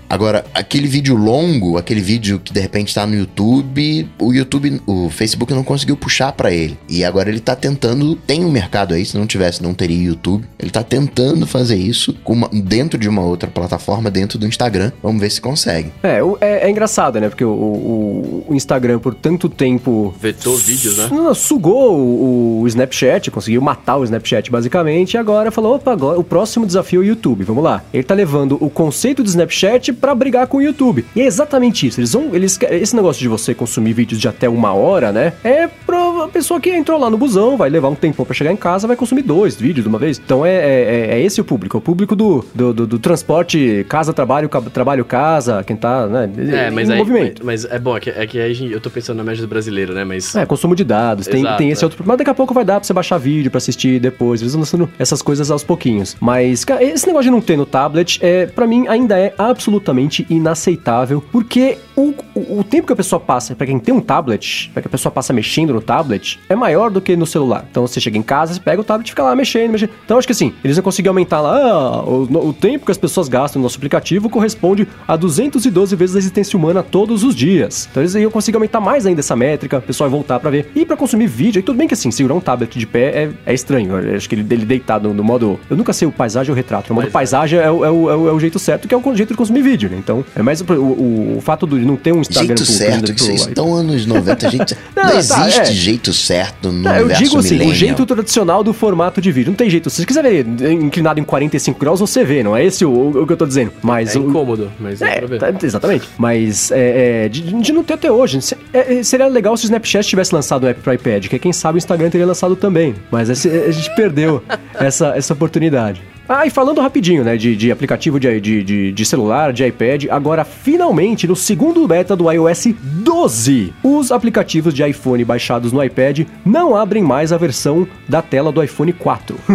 Agora, aquele vídeo longo, aquele vídeo que de repente tá no YouTube, o YouTube, o Facebook não conseguiu puxar pra ele. E agora ele tá tentando, tem um mercado aí, se não tivesse, não teria YouTube. Ele tá tentando fazer isso com uma- dentro de uma outra plataforma, dentro do Instagram. Vamos ver se consegue. É, o- é, é engraçado, né? Porque o, o- o Instagram, por tanto tempo. Vetou vídeos, né? Não, Sugou o, o Snapchat, conseguiu matar o Snapchat basicamente, e agora falou: opa, agora o próximo desafio é o YouTube, vamos lá. Ele tá levando o conceito do Snapchat pra brigar com o YouTube. E é exatamente isso. Eles vão. Eles, esse negócio de você consumir vídeos de até uma hora, né? É pra pessoa que entrou lá no busão, vai levar um tempão pra chegar em casa, vai consumir dois vídeos de uma vez. Então é, é, é esse o público, é o público do, do, do- do transporte casa-trabalho, ca- trabalho-casa, quem tá, né? É, mas aí. movimento. Mas é bom, é que, é que aí eu tô pensando na média do brasileiro, né? Mas. É, consumo de dados, tem, Exato, tem esse é. outro. Mas daqui a pouco vai dar pra você baixar vídeo pra assistir depois. Eles vão lançando essas coisas aos pouquinhos. Mas, cara, esse negócio de não ter no tablet, é, para mim, ainda é absolutamente inaceitável. Porque o, o, o tempo que a pessoa passa, pra quem tem um tablet, pra que a pessoa passa mexendo no tablet, é maior do que no celular. Então você chega em casa, você pega o tablet e fica lá mexendo, mexendo. Então acho que assim, eles vão conseguir aumentar lá. ah, o, o tempo que as pessoas gastam no nosso aplicativo corresponde a 212 vezes a existência humana todos os dias. Então eles iam conseguir aumentar mais ainda essa métrica, o pessoal vai voltar pra ver. E pra consumir vídeo, e tudo bem que assim, segurar um tablet de pé é, é estranho. Eu acho que ele, ele deitado no modo. Eu nunca sei o paisagem ou o retrato. O modo Mas paisagem é, o, é, o, é o- é o jeito certo, que é o jeito de consumir vídeo, né? Então, é mais o, o, o fato de não ter um Instagram Jeito pro- certo, pro- que vocês pro- estão anos 90, gente. [laughs] Não, Não, tá, existe é. jeito certo no Não, eu universo digo assim, o millennial. jeito tradicional do formato de vídeo. Não tem jeito. Se você quiser ver inclinado em 45 graus, você vê, não é esse o, o que eu tô dizendo. Mas É o- incômodo, mas É, tá- exatamente. Mas é, é, de, de não ter até hoje. Se- é, é, seria legal se o Snapchat tivesse lançado o app pro iPad, que quem sabe o Instagram teria lançado também. Mas esse- a gente perdeu [laughs] essa, essa oportunidade. Ah, e falando rapidinho, né, de, de aplicativo de, de, de, celular, de iPad, agora finalmente no segundo beta do iOS 12, os aplicativos de iPhone baixados no iPad não abrem mais a versão da tela do iPhone 4. [laughs]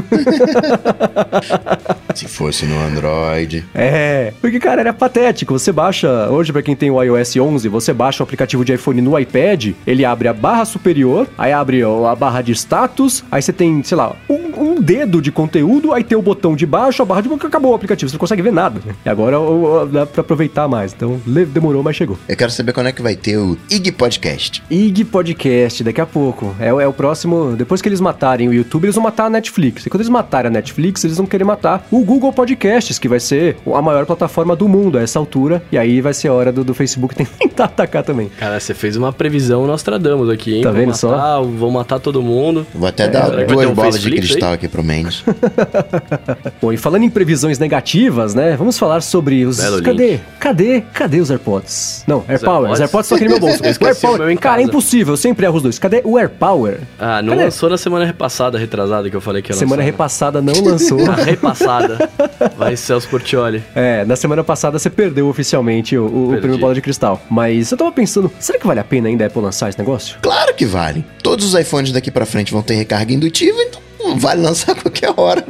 Se fosse no Android. É, porque, cara, era patético. Você baixa, hoje, pra quem tem o iOS 11, você baixa o aplicativo de iPhone no iPad, ele abre a barra superior, aí abre a barra de status, aí você tem, sei lá, um, um dedo de conteúdo, aí tem o botão de baixo, a barra de baixo, acabou o aplicativo, você não consegue ver nada. E agora ó, ó, dá pra aproveitar mais. Então, demorou, mas chegou. Eu quero saber quando é que vai ter o IG Podcast. IG Podcast, daqui a pouco. É, o- é o próximo. Depois que eles matarem o YouTube, eles vão matar a Netflix. E quando eles matarem a Netflix, eles vão querer matar o Google Podcasts, que vai ser a maior plataforma do mundo a essa altura. E aí vai ser a hora do, do Facebook [laughs] tentar atacar também. Cara, você fez uma previsão Nostradamus aqui, hein? Tá Vou vendo matar, só? Vou matar todo mundo. Vou até dar que vai duas um bolas de cristal aí? aqui pro Mendes. [laughs] Bom, e falando em previsões negativas, né? Vamos falar sobre os. Belo cadê? link. Cadê? Cadê os AirPods? Não, AirPower. AirPods? Os AirPods estão aqui no meu bolso. [laughs] O meu em Cara, é impossível. Eu sempre erro os dois. Cadê o AirPower? Ah, não Cadê? lançou na semana repassada, retrasada, que eu falei que ia Semana lançar, né? repassada não lançou. [laughs] A repassada. Vai Celso Portioli. É, na semana passada você perdeu oficialmente o, o prêmio Bola de Cristal. Mas eu tava pensando, será que vale a pena ainda a Apple lançar esse negócio? Claro que vale. Todos os iPhones daqui pra frente vão ter recarga indutiva, então vale lançar a [laughs] qualquer hora.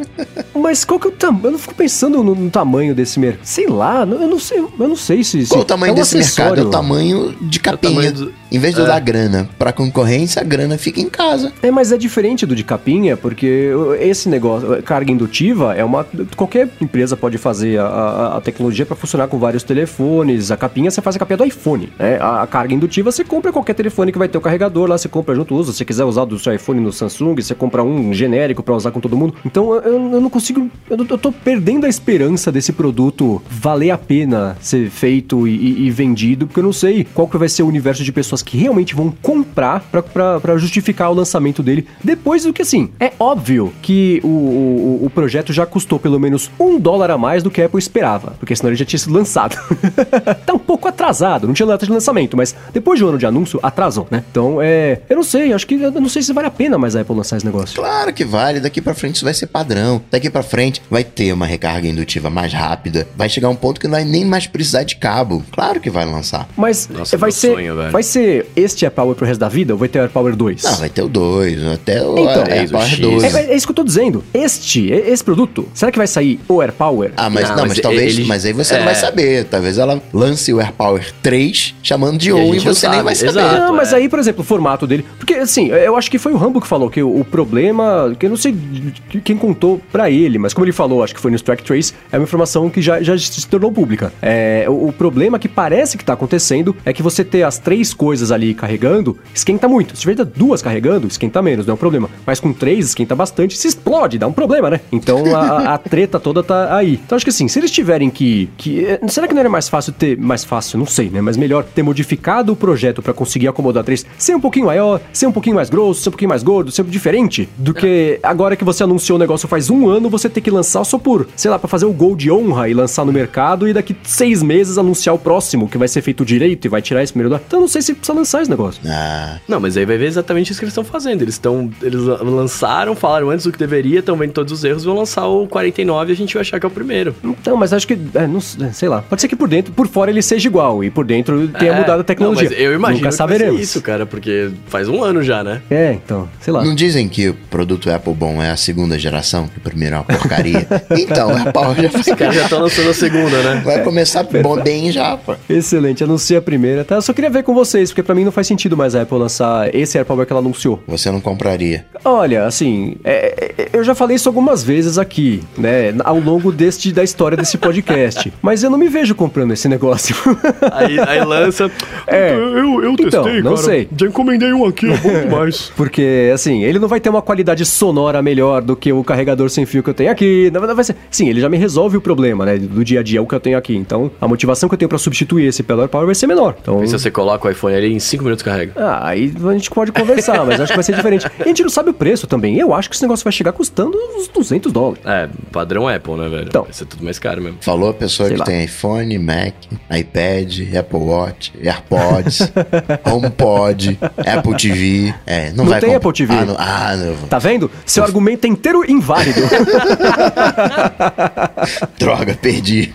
Mas qual que é o tamanho? Eu não fico pensando no, no tamanho desse mercado. Sei lá, eu não sei, eu não sei se. Qual o tamanho é um desse acessório. mercado? É o tamanho de capinha. É do... Em vez de é. eu dar grana pra concorrência, a grana fica em casa. É, mas é diferente do de capinha, porque esse negócio, carga indutiva, é uma. Qualquer empresa pode fazer a, a, a tecnologia para funcionar com vários telefones. A capinha você faz a capinha do iPhone. Né? A, a, carga indutiva você compra qualquer telefone que vai ter o carregador lá, você compra junto, usa. Se você quiser usar do seu iPhone no Samsung, você compra um genérico para usar com todo mundo. Então eu, eu não consigo. Eu, eu tô perdendo a esperança desse produto valer a pena ser feito e, e, e vendido, porque eu não sei qual que vai ser o universo de pessoas que realmente vão comprar para justificar o lançamento dele. Depois do que, assim, é óbvio que o, o, o, projeto já custou pelo menos um dólar a mais do que a Apple esperava, porque senão ele já tinha sido lançado. [laughs] tá um pouco atrasado, não tinha data de lançamento, mas depois de um ano de anúncio, atrasou, né? Então, é. Eu não sei, acho que. Eu não sei se vale a pena mais a Apple lançar esse negócio. Claro que vale, daqui para frente isso vai ser padrão. Daqui para frente vai ter uma recarga indutiva mais rápida, vai chegar um ponto que não vai nem mais precisar de cabo. Claro que vai lançar. Mas Nossa, vai ser. Sonho, vai ser este AirPower pro resto da vida ou vai ter o AirPower 2? Não, vai ter o 2, até o então, AirPower 2. É, é, isso que eu tô dizendo. Este, esse produto, será que vai sair o AirPower? Ah, mas não, não mas, mas talvez, ele, mas aí você é... não vai saber. Talvez ela lance o AirPower 3 chamando de 1 e, e você nem vai saber. Exato, não, mas é. aí, por exemplo, o formato dele, porque assim, eu acho que foi o Rambo que falou que o, o problema, que eu não sei quem contou para ele, mas como ele falou, acho que foi no Strike Trace, é uma informação que já, já se tornou pública. É, o, o problema que parece que tá acontecendo é que você ter as três coisas ali carregando, esquenta muito. Se tiver duas carregando, esquenta menos, não é um problema. Mas com três, esquenta bastante, se explode, dá um problema, né? Então a, a treta toda tá aí. Então acho que assim, se eles tiverem que, que. Eh, será que não era mais fácil ter. Mais fácil, não sei, né? Mas melhor ter modificado o projeto para conseguir acomodar três, ser um pouquinho maior, ser um pouquinho mais grosso, ser um pouquinho mais gordo, ser diferente, do que agora que você anunciou o negócio faz um ano, você ter que lançar só por, sei lá, para fazer o gol de honra e lançar no mercado e daqui seis meses anunciar o próximo, que vai ser feito direito e vai tirar esse primeiro. Então não sei se precisa lançar esse negócio. Ah. Não, mas aí vai ver exatamente isso que eles estão fazendo. Eles estão. Eles lançaram, falaram antes do que deveria, estão vendo todos os erros, vão lançar o 49 e a gente vai achar que é o primeiro. Então, mas acho que. É, não, sei lá. Pode ser que por dentro, por fora ele seja igual e por dentro tenha é, mudado a tecnologia. Não, eu imagino Nunca saberemos. isso, cara, porque faz um ano já, né? É, então, sei lá. Não dizem que o produto Apple bom é a segunda geração, que o primeiro é uma porcaria. [laughs] então, a Apple já faz. Os caras já estão lançando a segunda, né? Vai começar bom bem já, pô. Excelente, anuncia a primeira, tá? Eu só queria ver com vocês, porque para mim não faz sentido mais a Apple lançar esse AirPower que ela anunciou. Você não compraria? Olha, assim, é, é, eu já falei isso algumas vezes aqui, né, ao longo deste, da história desse podcast, [laughs] mas eu não me vejo comprando esse negócio. [laughs] aí, aí lança. É, eu, eu então, testei, não cara. sei. Já encomendei um aqui, é bom demais. Porque, assim, ele não vai ter uma qualidade sonora melhor do que o carregador sem fio que eu tenho aqui. Não, vai ser. Sim, ele já me resolve o problema, né, do dia a dia, o que eu tenho aqui. Então, a motivação que eu tenho para substituir esse pelo AirPower vai ser menor. Então, e se você coloca o iPhone ali em 5 minutos carrega? Ah, aí a gente pode conversar, mas acho que vai ser diferente. E a gente não sabe o preço também. Eu acho que esse negócio vai chegar custando uns 200 dólares. É, padrão Apple, né, velho? Então, vai ser tudo mais caro mesmo. Falou a pessoa Sei que lá. tem iPhone, Mac, iPad, Apple Watch, AirPods, [laughs] HomePod, Apple TV. É, não, não vai tem Apple TV. Ah, não, ah, não. Tá vendo? Seu argumento é inteiro inválido. [laughs] Droga, perdi.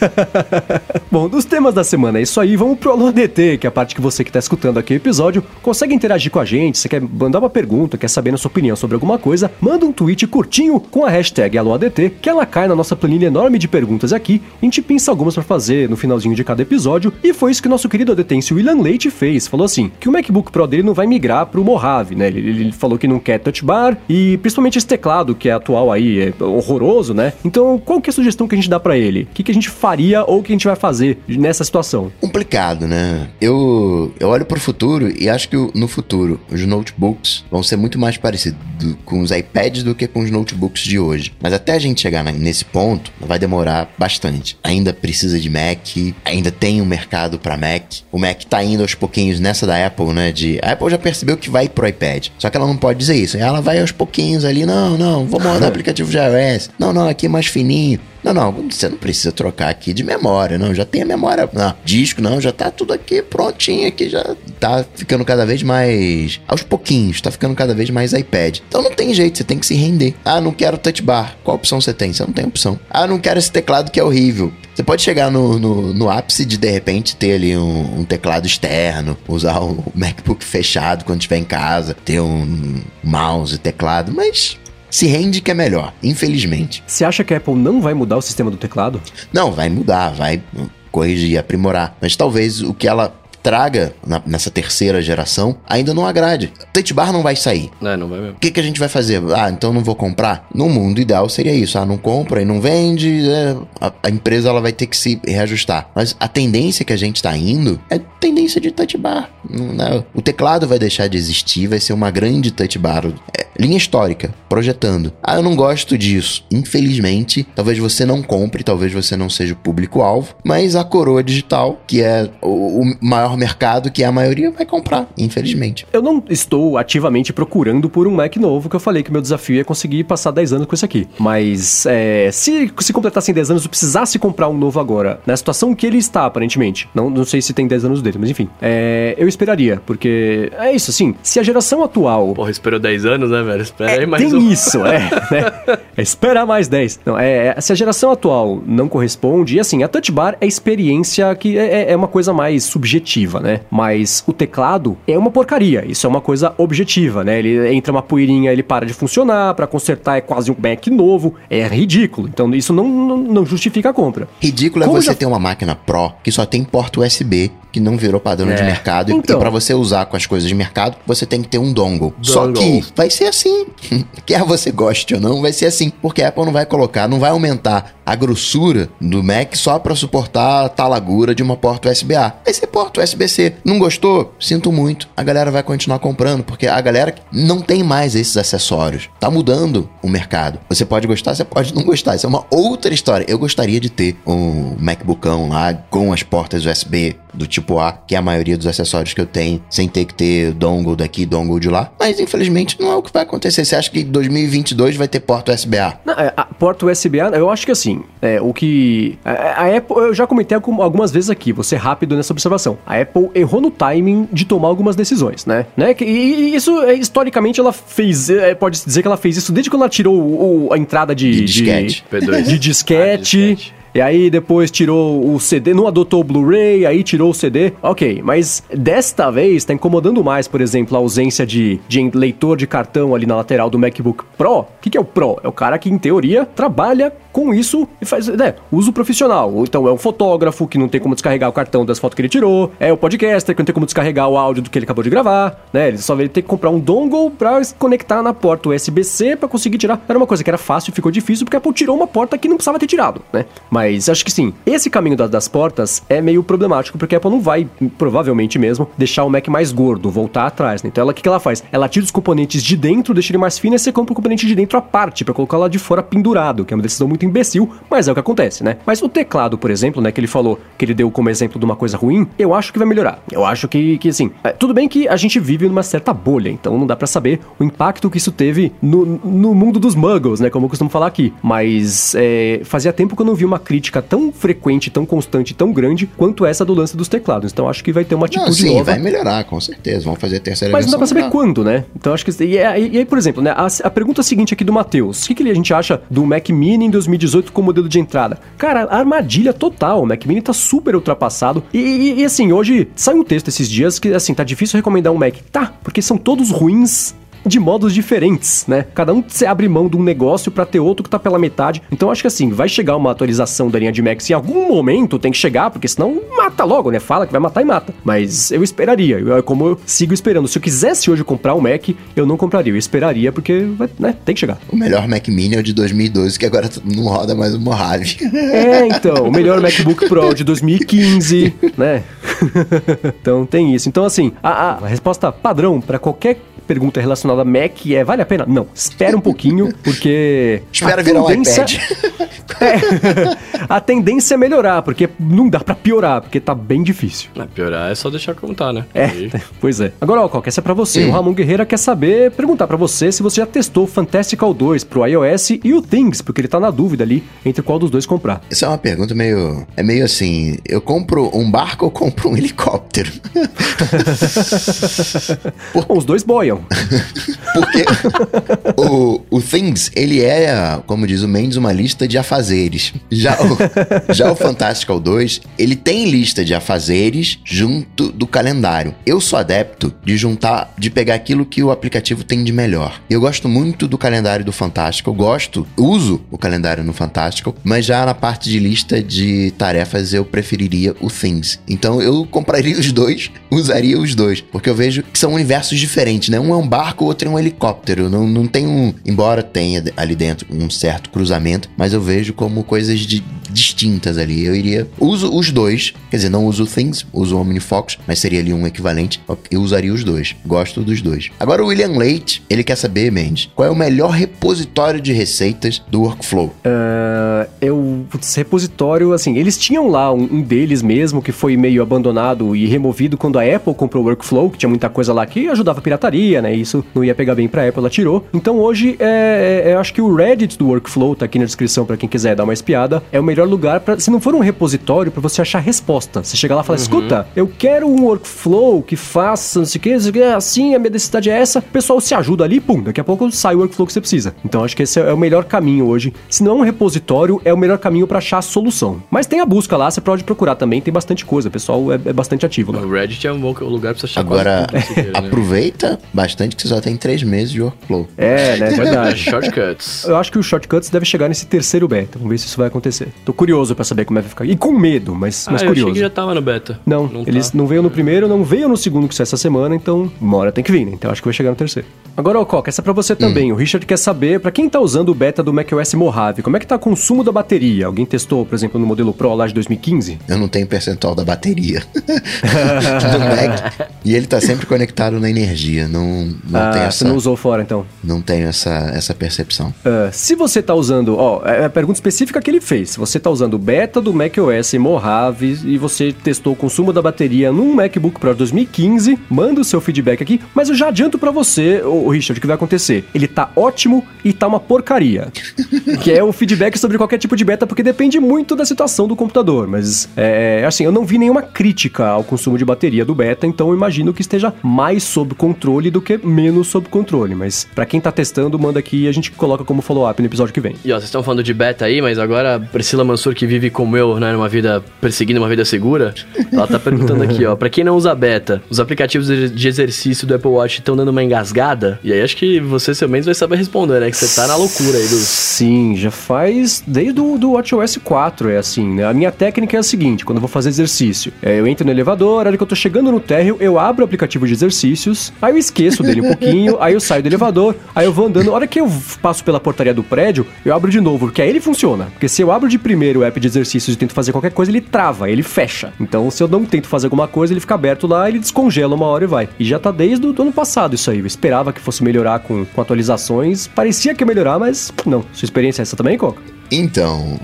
[laughs] Bom, dos temas da semana é isso aí. Vamos pro Alô ADT, que é a parte que você que tá escutando aqui o episódio consegue interagir com a gente. Você quer mandar uma pergunta, quer saber a sua opinião sobre alguma coisa, manda um tweet curtinho com a hashtag AloADT, que ela cai na nossa planilha enorme de perguntas aqui. A gente pensa algumas para fazer no finalzinho de cada episódio. E foi isso que nosso querido adetense William Leite fez. Falou assim: que o MacBook Pro dele não vai migrar pro Mojave, né? Ele, ele falou que não quer touch bar e principalmente esse teclado que é atual aí é horroroso, né? Então, qual que é a sugestão que a gente dá para ele? O que, que a gente faria ou o que a gente vai fazer nessa situação? Complicado, né? Eu, eu olho pro futuro e acho que no futuro os notebooks vão ser muito mais parecidos com os iPads do que com os notebooks de hoje. Mas até a gente chegar nesse ponto, vai demorar bastante. Ainda precisa de Mac, ainda tem um mercado para Mac. O Mac tá indo aos pouquinhos nessa da Apple, né? De a Apple já percebeu que vai pro iPad. Só que ela não pode dizer isso. Ela vai aos pouquinhos ali, não, não, vou mandar [laughs] aplicativo de iOS. Não, não, aqui é mais fininho. Não, não, você não precisa trocar aqui de memória, não. Já tem a memória, não, disco, não, já tá tudo aqui prontinho aqui, já tá ficando cada vez mais aos pouquinhos, tá ficando cada vez mais iPad. Então não tem jeito, você tem que se render. Ah, não quero touch bar. Qual opção você tem? Você não tem opção. Ah, não quero esse teclado que é horrível. Você pode chegar no, no, no, ápice de de repente ter ali um, um, teclado externo, usar o MacBook fechado quando estiver em casa, ter um mouse e teclado, mas se rende que é melhor, infelizmente. Você acha que a Apple não vai mudar o sistema do teclado? Não, vai mudar, vai corrigir, aprimorar. Mas talvez o que ela traga na, nessa terceira geração ainda não agrade. Touch Bar não vai sair. É, não vai mesmo. O que, que a gente vai fazer? Ah, então não vou comprar? No mundo ideal seria isso. Ah, não compra e não vende. É, a, a, empresa ela vai ter que se reajustar. Mas a tendência que a gente está indo é tendência de touch bar. Né? O teclado vai deixar de existir, vai ser uma grande touch bar. É, linha histórica, projetando. Ah, eu não gosto disso. Infelizmente, talvez você não compre, talvez você não seja o público-alvo, mas a coroa digital, que é o, o maior mercado que a maioria vai comprar, infelizmente. Eu não estou ativamente procurando por um Mac novo, que eu falei que meu desafio é conseguir passar 10 anos com isso aqui. Mas é, se, se completassem 10 anos, eu precisasse comprar um novo agora, na situação que ele está, aparentemente. Não, não sei se tem 10 anos dele, mas enfim. É, eu esperaria, porque é isso, assim, se a geração atual. Porra, esperou 10 anos, né, velho? Espera é, aí mais tem um. isso, é. Né? é espera mais 10. Não, é, é, se a geração atual não corresponde, e assim, a Touch Bar é experiência que é, é uma coisa mais subjetiva né? Mas o teclado é uma porcaria, isso é uma coisa objetiva, né? Ele entra uma poeirinha, ele para de funcionar, para consertar é quase um Mac novo, é ridículo. Então isso não, não, não justifica a compra. Ridículo é Como é você já... ter uma máquina Pro que só tem porta USB, que não virou padrão é. de mercado, então. e para você usar com as coisas de mercado, você tem que ter um dongle. dongle. Só que vai ser assim. [laughs] Quer você goste ou não, vai ser assim, porque a Apple não vai colocar, não vai aumentar a grossura do Mac só para suportar a talagura de uma porta USB-A. Vai ser porta USB-C. Não gostou? Sinto muito. A galera vai continuar comprando, porque a galera não tem mais esses acessórios. Tá mudando o mercado. Você pode gostar, você pode não gostar. Isso é uma outra história. Eu gostaria de ter um MacBookão lá com as portas USB do tipo A, que é a maioria dos acessórios que eu tenho, sem ter que ter dongle daqui, dongle de lá. Mas infelizmente não é o que vai acontecer. Você acha que em 2022 vai ter porta USB-A? Não, é, a porta USB-A, eu acho que assim, é, o que. A, a, Apple, eu já comentei algumas vezes aqui, vou ser rápido nessa observação. A Apple errou no timing de tomar algumas decisões, né? né? E, e isso, é, historicamente, ela fez. É, pode dizer que ela fez isso desde quando ela tirou o, a entrada de. De disquete. De, de [laughs] disquete. E aí depois tirou o CD, não adotou o Blu-ray, aí tirou o CD. Ok, mas desta vez tá incomodando mais, por exemplo, a ausência de, de leitor de cartão ali na lateral do MacBook Pro. O que, que é o Pro? É o cara que, em teoria, trabalha com isso e faz né, uso profissional. Então é um fotógrafo que não tem como descarregar o cartão das fotos que ele tirou, é o podcaster que não tem como descarregar o áudio do que ele acabou de gravar, né? Ele só vai ter que comprar um dongle pra conectar na porta USB-C pra conseguir tirar. Era uma coisa que era fácil e ficou difícil porque a Apple tirou uma porta que não precisava ter tirado, né? Mas acho que sim, esse caminho das, das portas é meio problemático porque a Apple não vai, provavelmente mesmo, deixar o Mac mais gordo, voltar atrás, né? Então ela, o que, que ela faz? Ela tira os componentes de dentro, deixa ele mais fino e você compra o componente de dentro à parte para colocar lá de fora pendurado, que é uma decisão muito imbecil, mas é o que acontece, né? Mas o teclado, por exemplo, né, que ele falou que ele deu como exemplo de uma coisa ruim, eu acho que vai melhorar. Eu acho que, que assim, é, tudo bem que a gente vive numa certa bolha, então não dá para saber o impacto que isso teve no, no mundo dos muggles, né, como eu costumo falar aqui. Mas é, fazia tempo que eu não vi uma crítica tão frequente, tão constante, tão grande quanto essa do lance dos teclados. Então acho que vai ter uma atitude não, sim, nova. vai melhorar, com certeza. Vão fazer a terceira Mas não dá pra saber quando, né? Então acho que... E, e, aí, por exemplo, né, a, a pergunta seguinte aqui do Matheus. O que, que a gente acha do Mac Mini em 2018 com modelo de entrada. Cara, armadilha total. O Mac Mini tá super ultrapassado. E, e, e, assim, hoje sai um texto esses dias que, assim, tá difícil recomendar um Mac. Tá, porque são todos ruins de modos diferentes, né? Cada um se abre mão de um negócio para ter outro que tá pela metade. Então acho que assim, vai chegar uma atualização da linha de Macs em algum momento, tem que chegar, porque senão mata logo, né? Fala que vai matar e mata. Mas eu esperaria, eu, como eu sigo esperando. Se eu quisesse hoje comprar um Mac, eu não compraria, eu esperaria porque, né, tem que chegar. O melhor Mac Mini é o de 2012, que agora não roda mais o Mojave. É, então, o melhor MacBook Pro de 2015, né? [laughs] então tem isso. Então assim, a, a resposta padrão para qualquer pergunta relacionada a Mac é vale a pena? Não, espera um pouquinho, [laughs] porque. Espera virar tendência... um iPad. [laughs] é, a tendência é melhorar, porque não dá para piorar, porque tá bem difícil. Piorar é só deixar contar, né? É, [laughs] pois é. Agora, ó, essa é pra você. Hum. O Ramon Guerreira quer saber, perguntar para você se você já testou o Fantastical 2 pro iOS e o Things, porque ele tá na dúvida ali entre qual dos dois comprar. Essa é uma pergunta meio. É meio assim: eu compro um barco ou compro um helicóptero? Bom, os dois boiam Porque o, o Things, ele é, como diz o Mendes, uma lista de afazeres. Já o, já o Fantastical 2, ele tem lista de afazeres junto do calendário. Eu sou adepto de juntar, de pegar aquilo que o aplicativo tem de melhor. Eu gosto muito do calendário do Fantástico, gosto, uso o calendário no Fantástico, mas já na parte de lista de tarefas eu preferiria o Things. Então eu compraria os dois, [laughs] usaria os dois, porque eu vejo que são universos diferentes, né? Um é um barco, o outro é um helicóptero. Não, não tem um. Embora tenha ali dentro um certo cruzamento, mas eu vejo como coisas de, distintas ali. Eu iria. Uso os dois, quer dizer, não uso o Things, uso o OmniFox, mas seria ali um equivalente. Eu usaria os dois. Gosto dos dois. Agora o William Leite, ele quer saber, Mendes, qual é o melhor repositório de receitas do workflow? Uh, eu. Putz, repositório, assim, eles tinham lá um, um, deles mesmo que foi meio abandonado e removido quando a Apple comprou o workflow, que tinha muita coisa lá que ajudava a pirataria, né? Isso não ia pegar bem pra Apple, ela tirou. Então hoje é, é, eu acho que o Reddit do workflow tá aqui na descrição para quem quiser dar uma espiada. É o melhor lugar para, se não for um repositório, para você achar resposta. Você chega lá e fala: uhum. escuta, eu quero um workflow que faça, não sei o que, assim, a minha necessidade é essa. O pessoal se ajuda ali, pum, daqui a pouco sai o workflow que você precisa. Então acho que esse é o melhor caminho hoje. Se não é um repositório, é o melhor caminho para achar a solução. Mas tem a busca lá, você pode procurar também, tem bastante coisa. O pessoal é, é bastante ativo lá. O Reddit é um bom lugar pra você achar Agora, né? [laughs] bastante que você só tem três meses de workflow. É, né? É verdade. [laughs] shortcuts. Eu acho que o shortcuts deve chegar nesse terceiro beta. Vamos ver se isso vai acontecer. Tô curioso para saber como é que vai ficar. E com medo, mas, ah, mas eu curioso. Achei que já tava no beta. Não, não eles tá. não veio no primeiro, não veio no segundo que saiu essa semana, então uma hora tem que vir, né? Então acho que vai chegar no terceiro. Agora, ô Coca, essa é pra você também. Hum. O Richard quer saber, para quem tá usando o beta do macOS Mojave, como é que tá o consumo da bateria? Alguém testou, por exemplo, no modelo Pro lá de 2015? Eu não tenho percentual da bateria [laughs] do [laughs] Mac. E ele tá sempre conectado na energia. Não, não ah, tem essa. Você não usou fora, então? Não tenho essa, essa percepção. Uh, se você tá usando, ó, é a pergunta específica que ele fez. Se você tá usando o beta do macOS Mojave e você testou o consumo da bateria num MacBook Pro 2015, manda o seu feedback aqui. Mas eu já adianto para você, o Richard, o que vai acontecer. Ele tá ótimo e tá uma porcaria. [laughs] que é o feedback sobre qualquer tipo de beta, porque depende muito da situação do computador. Mas, é, assim, eu não vi nenhuma crítica ao consumo de bateria do beta, então eu imagino que esteja mais sob controle do que menos sob controle. Mas para quem tá testando, manda aqui e a gente coloca como follow-up no episódio que vem. E ó, vocês estão falando de beta aí, mas agora Priscila Mansur, que vive como eu, né, numa vida perseguindo uma vida segura, ela tá perguntando aqui, ó, pra quem não usa beta, os aplicativos de exercício do Apple Watch estão dando uma engasgada? E aí acho que você, seu menos, vai saber responder, né? Que você tá na loucura aí dos. Sim, já faz desde o do WatchOS 4, é assim, né? A minha técnica é a seguinte: quando eu vou fazer exercício, é, eu entro no elevador, a hora que eu tô chegando no térreo, eu abro o aplicativo de exercícios, aí eu esqueço dele um pouquinho, aí eu saio do elevador, aí eu vou andando. A hora que eu passo pela portaria do prédio, eu abro de novo, porque aí ele funciona. Porque se eu abro de primeiro o app de exercícios e tento fazer qualquer coisa, ele trava, ele fecha. Então, se eu não tento fazer alguma coisa, ele fica aberto lá, ele descongela uma hora e vai. E já tá desde o ano passado isso aí. Eu esperava que fosse melhorar com, com atualizações. Parecia que ia melhorar, mas não. Sua experiência é essa também, Coca? Então,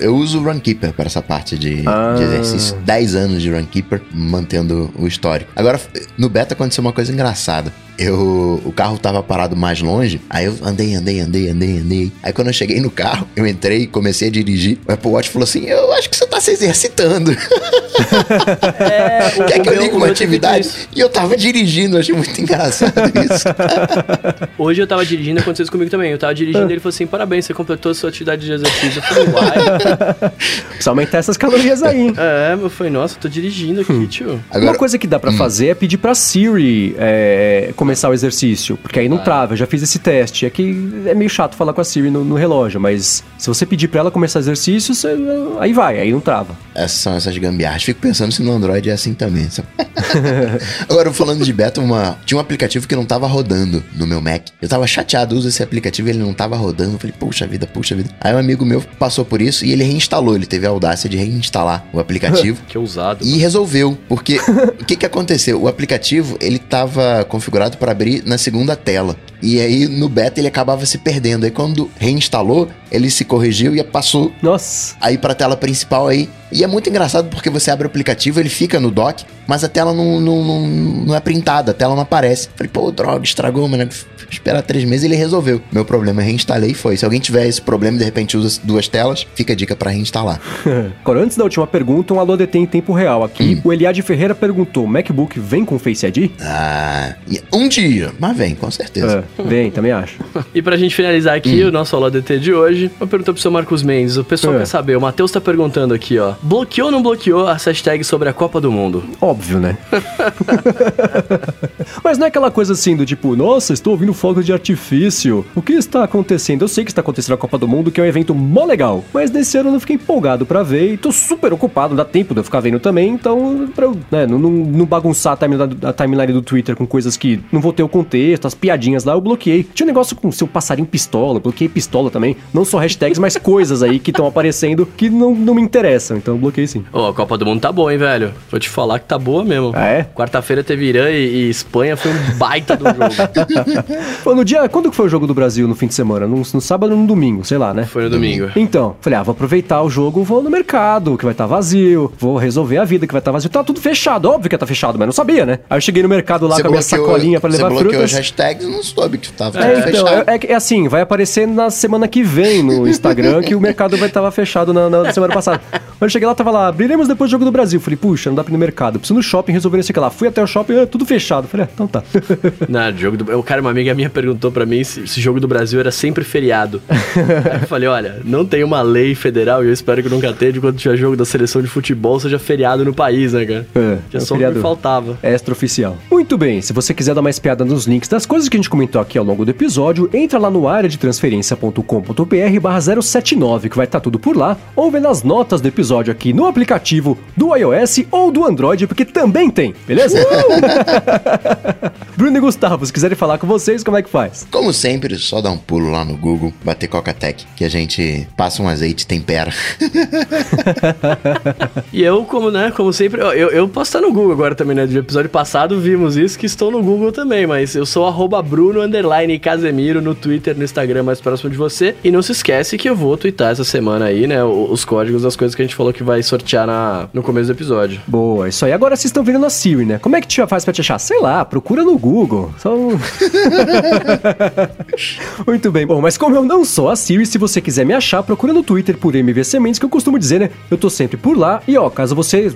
eu uso o Runkeeper para essa parte de, ah. de exercício. 10 anos de Runkeeper, mantendo o histórico. Agora, no beta aconteceu uma coisa engraçada eu o carro tava parado mais longe, aí eu andei, andei, andei, andei, andei. Aí quando eu cheguei no carro, eu entrei, comecei a dirigir. O Apple Watch falou assim: "Eu acho que você tá se exercitando". [laughs] é, Quer que eu ligue uma atividade? E eu tava dirigindo, achei muito engraçado [laughs] isso. Hoje eu tava dirigindo, aconteceu isso comigo também. Eu tava dirigindo e ele falou assim: "Parabéns, você completou a sua atividade de exercício". Eu falei: "Uai". Precisa aumentar essas calorias aí. É, eu falei: "Nossa, eu tô dirigindo aqui, tio". Agora, uma coisa que dá para hum. fazer é pedir para Siri é, começar o exercício, porque aí não ah. trava. Eu já fiz esse teste. É que é meio chato falar com a Siri no, no relógio, mas se você pedir para ela começar exercício, você, aí vai, aí não trava. Essas são essas gambiarras. Fico pensando se no Android é assim também. [laughs] Agora, falando de beta, uma, tinha um aplicativo que não tava rodando no meu Mac. Eu tava chateado, uso esse aplicativo e ele não tava rodando. Eu falei, puxa vida, puxa vida. Aí um amigo meu passou por isso e ele reinstalou. Ele teve a audácia de reinstalar o aplicativo. [laughs] que ousado. E resolveu, porque [laughs] o que que aconteceu? O aplicativo, ele tava configurado para abrir na segunda tela. E aí no beta ele acabava se perdendo. Aí quando reinstalou, ele se corrigiu e passou Nossa. aí pra tela principal aí. E é muito engraçado porque você abre o aplicativo, ele fica no dock, mas a tela não, não, não, não é printada, a tela não aparece. Falei, pô, droga, estragou, mano. Esperar três meses ele resolveu. Meu problema reinstalei e foi. Se alguém tiver esse problema e de repente usa duas telas, fica a dica pra reinstalar. [laughs] Agora, antes da última pergunta, um alô DT em tempo real aqui. O Eliade Ferreira perguntou: MacBook vem com Face ID? Ah, e- um dia, mas vem, com certeza. É, vem, também acho. E pra gente finalizar aqui o nosso aula DT de hoje, uma pergunta pro seu Marcos Mendes. O pessoal É. quer saber, o Matheus tá perguntando aqui, ó. Bloqueou ou não bloqueou as hashtags sobre a Copa do Mundo? Óbvio, né? [laughs] Mas não é aquela coisa assim do tipo, nossa, estou ouvindo fogos de artifício. O que está acontecendo? Eu sei que está acontecendo a Copa do Mundo, que é um evento mó legal. Mas nesse ano eu não fiquei empolgado pra ver e tô super ocupado, não dá tempo de eu ficar vendo também. Então, pra eu né, não, não, não bagunçar a timeline, a timeline do Twitter com coisas que não vou ter o contexto, as piadinhas lá, eu bloqueei. Tinha um negócio com seu passarinho pistola, bloqueei pistola também. Não só hashtags, mas [laughs] coisas aí que estão aparecendo que não, não me interessam. Então eu bloqueei sim. Ô, a Copa do Mundo tá boa, hein, velho? Vou te falar que tá boa mesmo. Ah, é? Quarta-feira teve Irã e, e Espanha, foi um baita do jogo. [laughs] Pô, no dia. Quando que foi o jogo do Brasil no fim de semana? No, no sábado ou no domingo, sei lá, né? Foi no domingo. Então, falei, ah, vou aproveitar o jogo, vou no mercado, que vai estar vazio, vou resolver a vida, que vai estar vazio. Tá tudo fechado, óbvio que tá fechado, mas não sabia, né? Aí eu cheguei no mercado lá com a minha sacolinha pra levar você bloqueou frutas. as hashtags, não soube que tava É, tudo então, fechado. é, é é assim, vai aparecer na semana que vem no Instagram que o mercado vai estar fechado na, na semana passada. Quando eu cheguei lá, tava lá, abriremos depois do jogo do Brasil. Falei, puxa, não dá pra ir no mercado. Preciso no shopping resolver isso aqui lá. Fui até o shopping, é, tudo fechado. Falei, ah, então tá. [laughs] Não, jogo do... O cara, uma amiga minha perguntou pra mim se esse jogo do Brasil era sempre feriado. Aí eu falei, olha, não tem uma lei federal e eu espero que nunca tenha de quando tiver jogo da seleção de futebol seja feriado no país, né, cara? É, Que é só o que feriado. me faltava. Extraoficial. Muito bem, se você quiser dar mais piada nos links das coisas que a gente comentou aqui ao longo do episódio, entra lá no área de transferência.com.br barra 079, que vai estar tudo por lá, ou vê nas notas do episódio aqui no aplicativo do iOS ou do Android, porque também tem, beleza? [laughs] Bruno e Gustavo, se quiserem falar com vocês, como é que faz? Como sempre, só dá um pulo lá no Google, bater Coca-Tech, que a gente passa um azeite e tempera. [laughs] E eu, como, né, como sempre, eu, eu, posso estar no Google agora também, né? Do episódio passado vimos isso, que estou no Google também, mas eu sou arroba Bruno underline Casemiro no Twitter, no Instagram mais próximo de você. E não se esquece que eu vou twittar essa semana aí, né? Os códigos das coisas que a gente falou que vai sortear na, no começo do episódio. Boa, isso aí. Agora vocês estão vendo na Siri, né? Como é que te faz pra te achar? Sei lá, procura no Google. Só um... [laughs] Muito bem. Bom, mas como eu não sou a Siri, se você quiser me achar, procura no Twitter por MVC Mendes, que eu costumo dizer, né? Eu tô sempre por lá. E ó, caso você,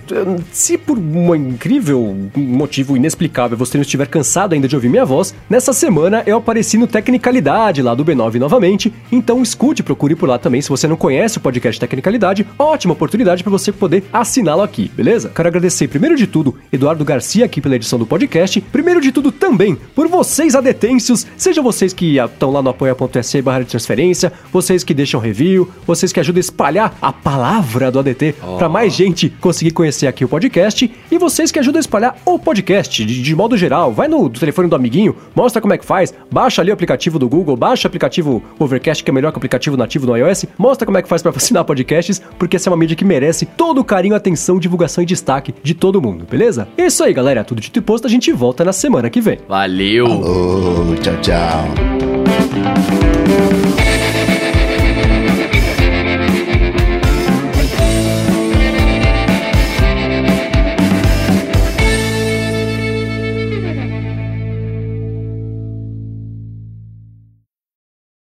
se por um incrível motivo inexplicável você não estiver cansado ainda de ouvir minha voz, nessa semana eu apareci no Tecnicalidade lá do B9 novamente. Então escute, procure por lá também. Se você não conhece o podcast Tecnicalidade, ótima oportunidade para você poder assiná-lo aqui, beleza? Quero agradecer primeiro de tudo Eduardo Garcia aqui pela edição do podcast. Primeiro de tudo também por vocês adetêncios, sejam vocês que estão lá no apoia.se barra de transferência, vocês que deixam review, vocês que ajudam a espalhar a palavra do ADT para mais gente conseguir conhecer aqui o podcast e vocês que ajudam a espalhar o podcast de, de modo geral. Vai no telefone do amiguinho, mostra como é que faz, baixa ali o aplicativo do Google, baixa o aplicativo Overcast que é melhor que o aplicativo nativo no iOS, mostra como é que faz para [laughs] assinar podcasts, porque essa é uma mídia que merece todo o carinho, atenção, divulgação e destaque de todo mundo, beleza? É isso aí, galera, tudo dito e posto, a gente volta na semana que vem. Valeu! Ô, tchau, tchau.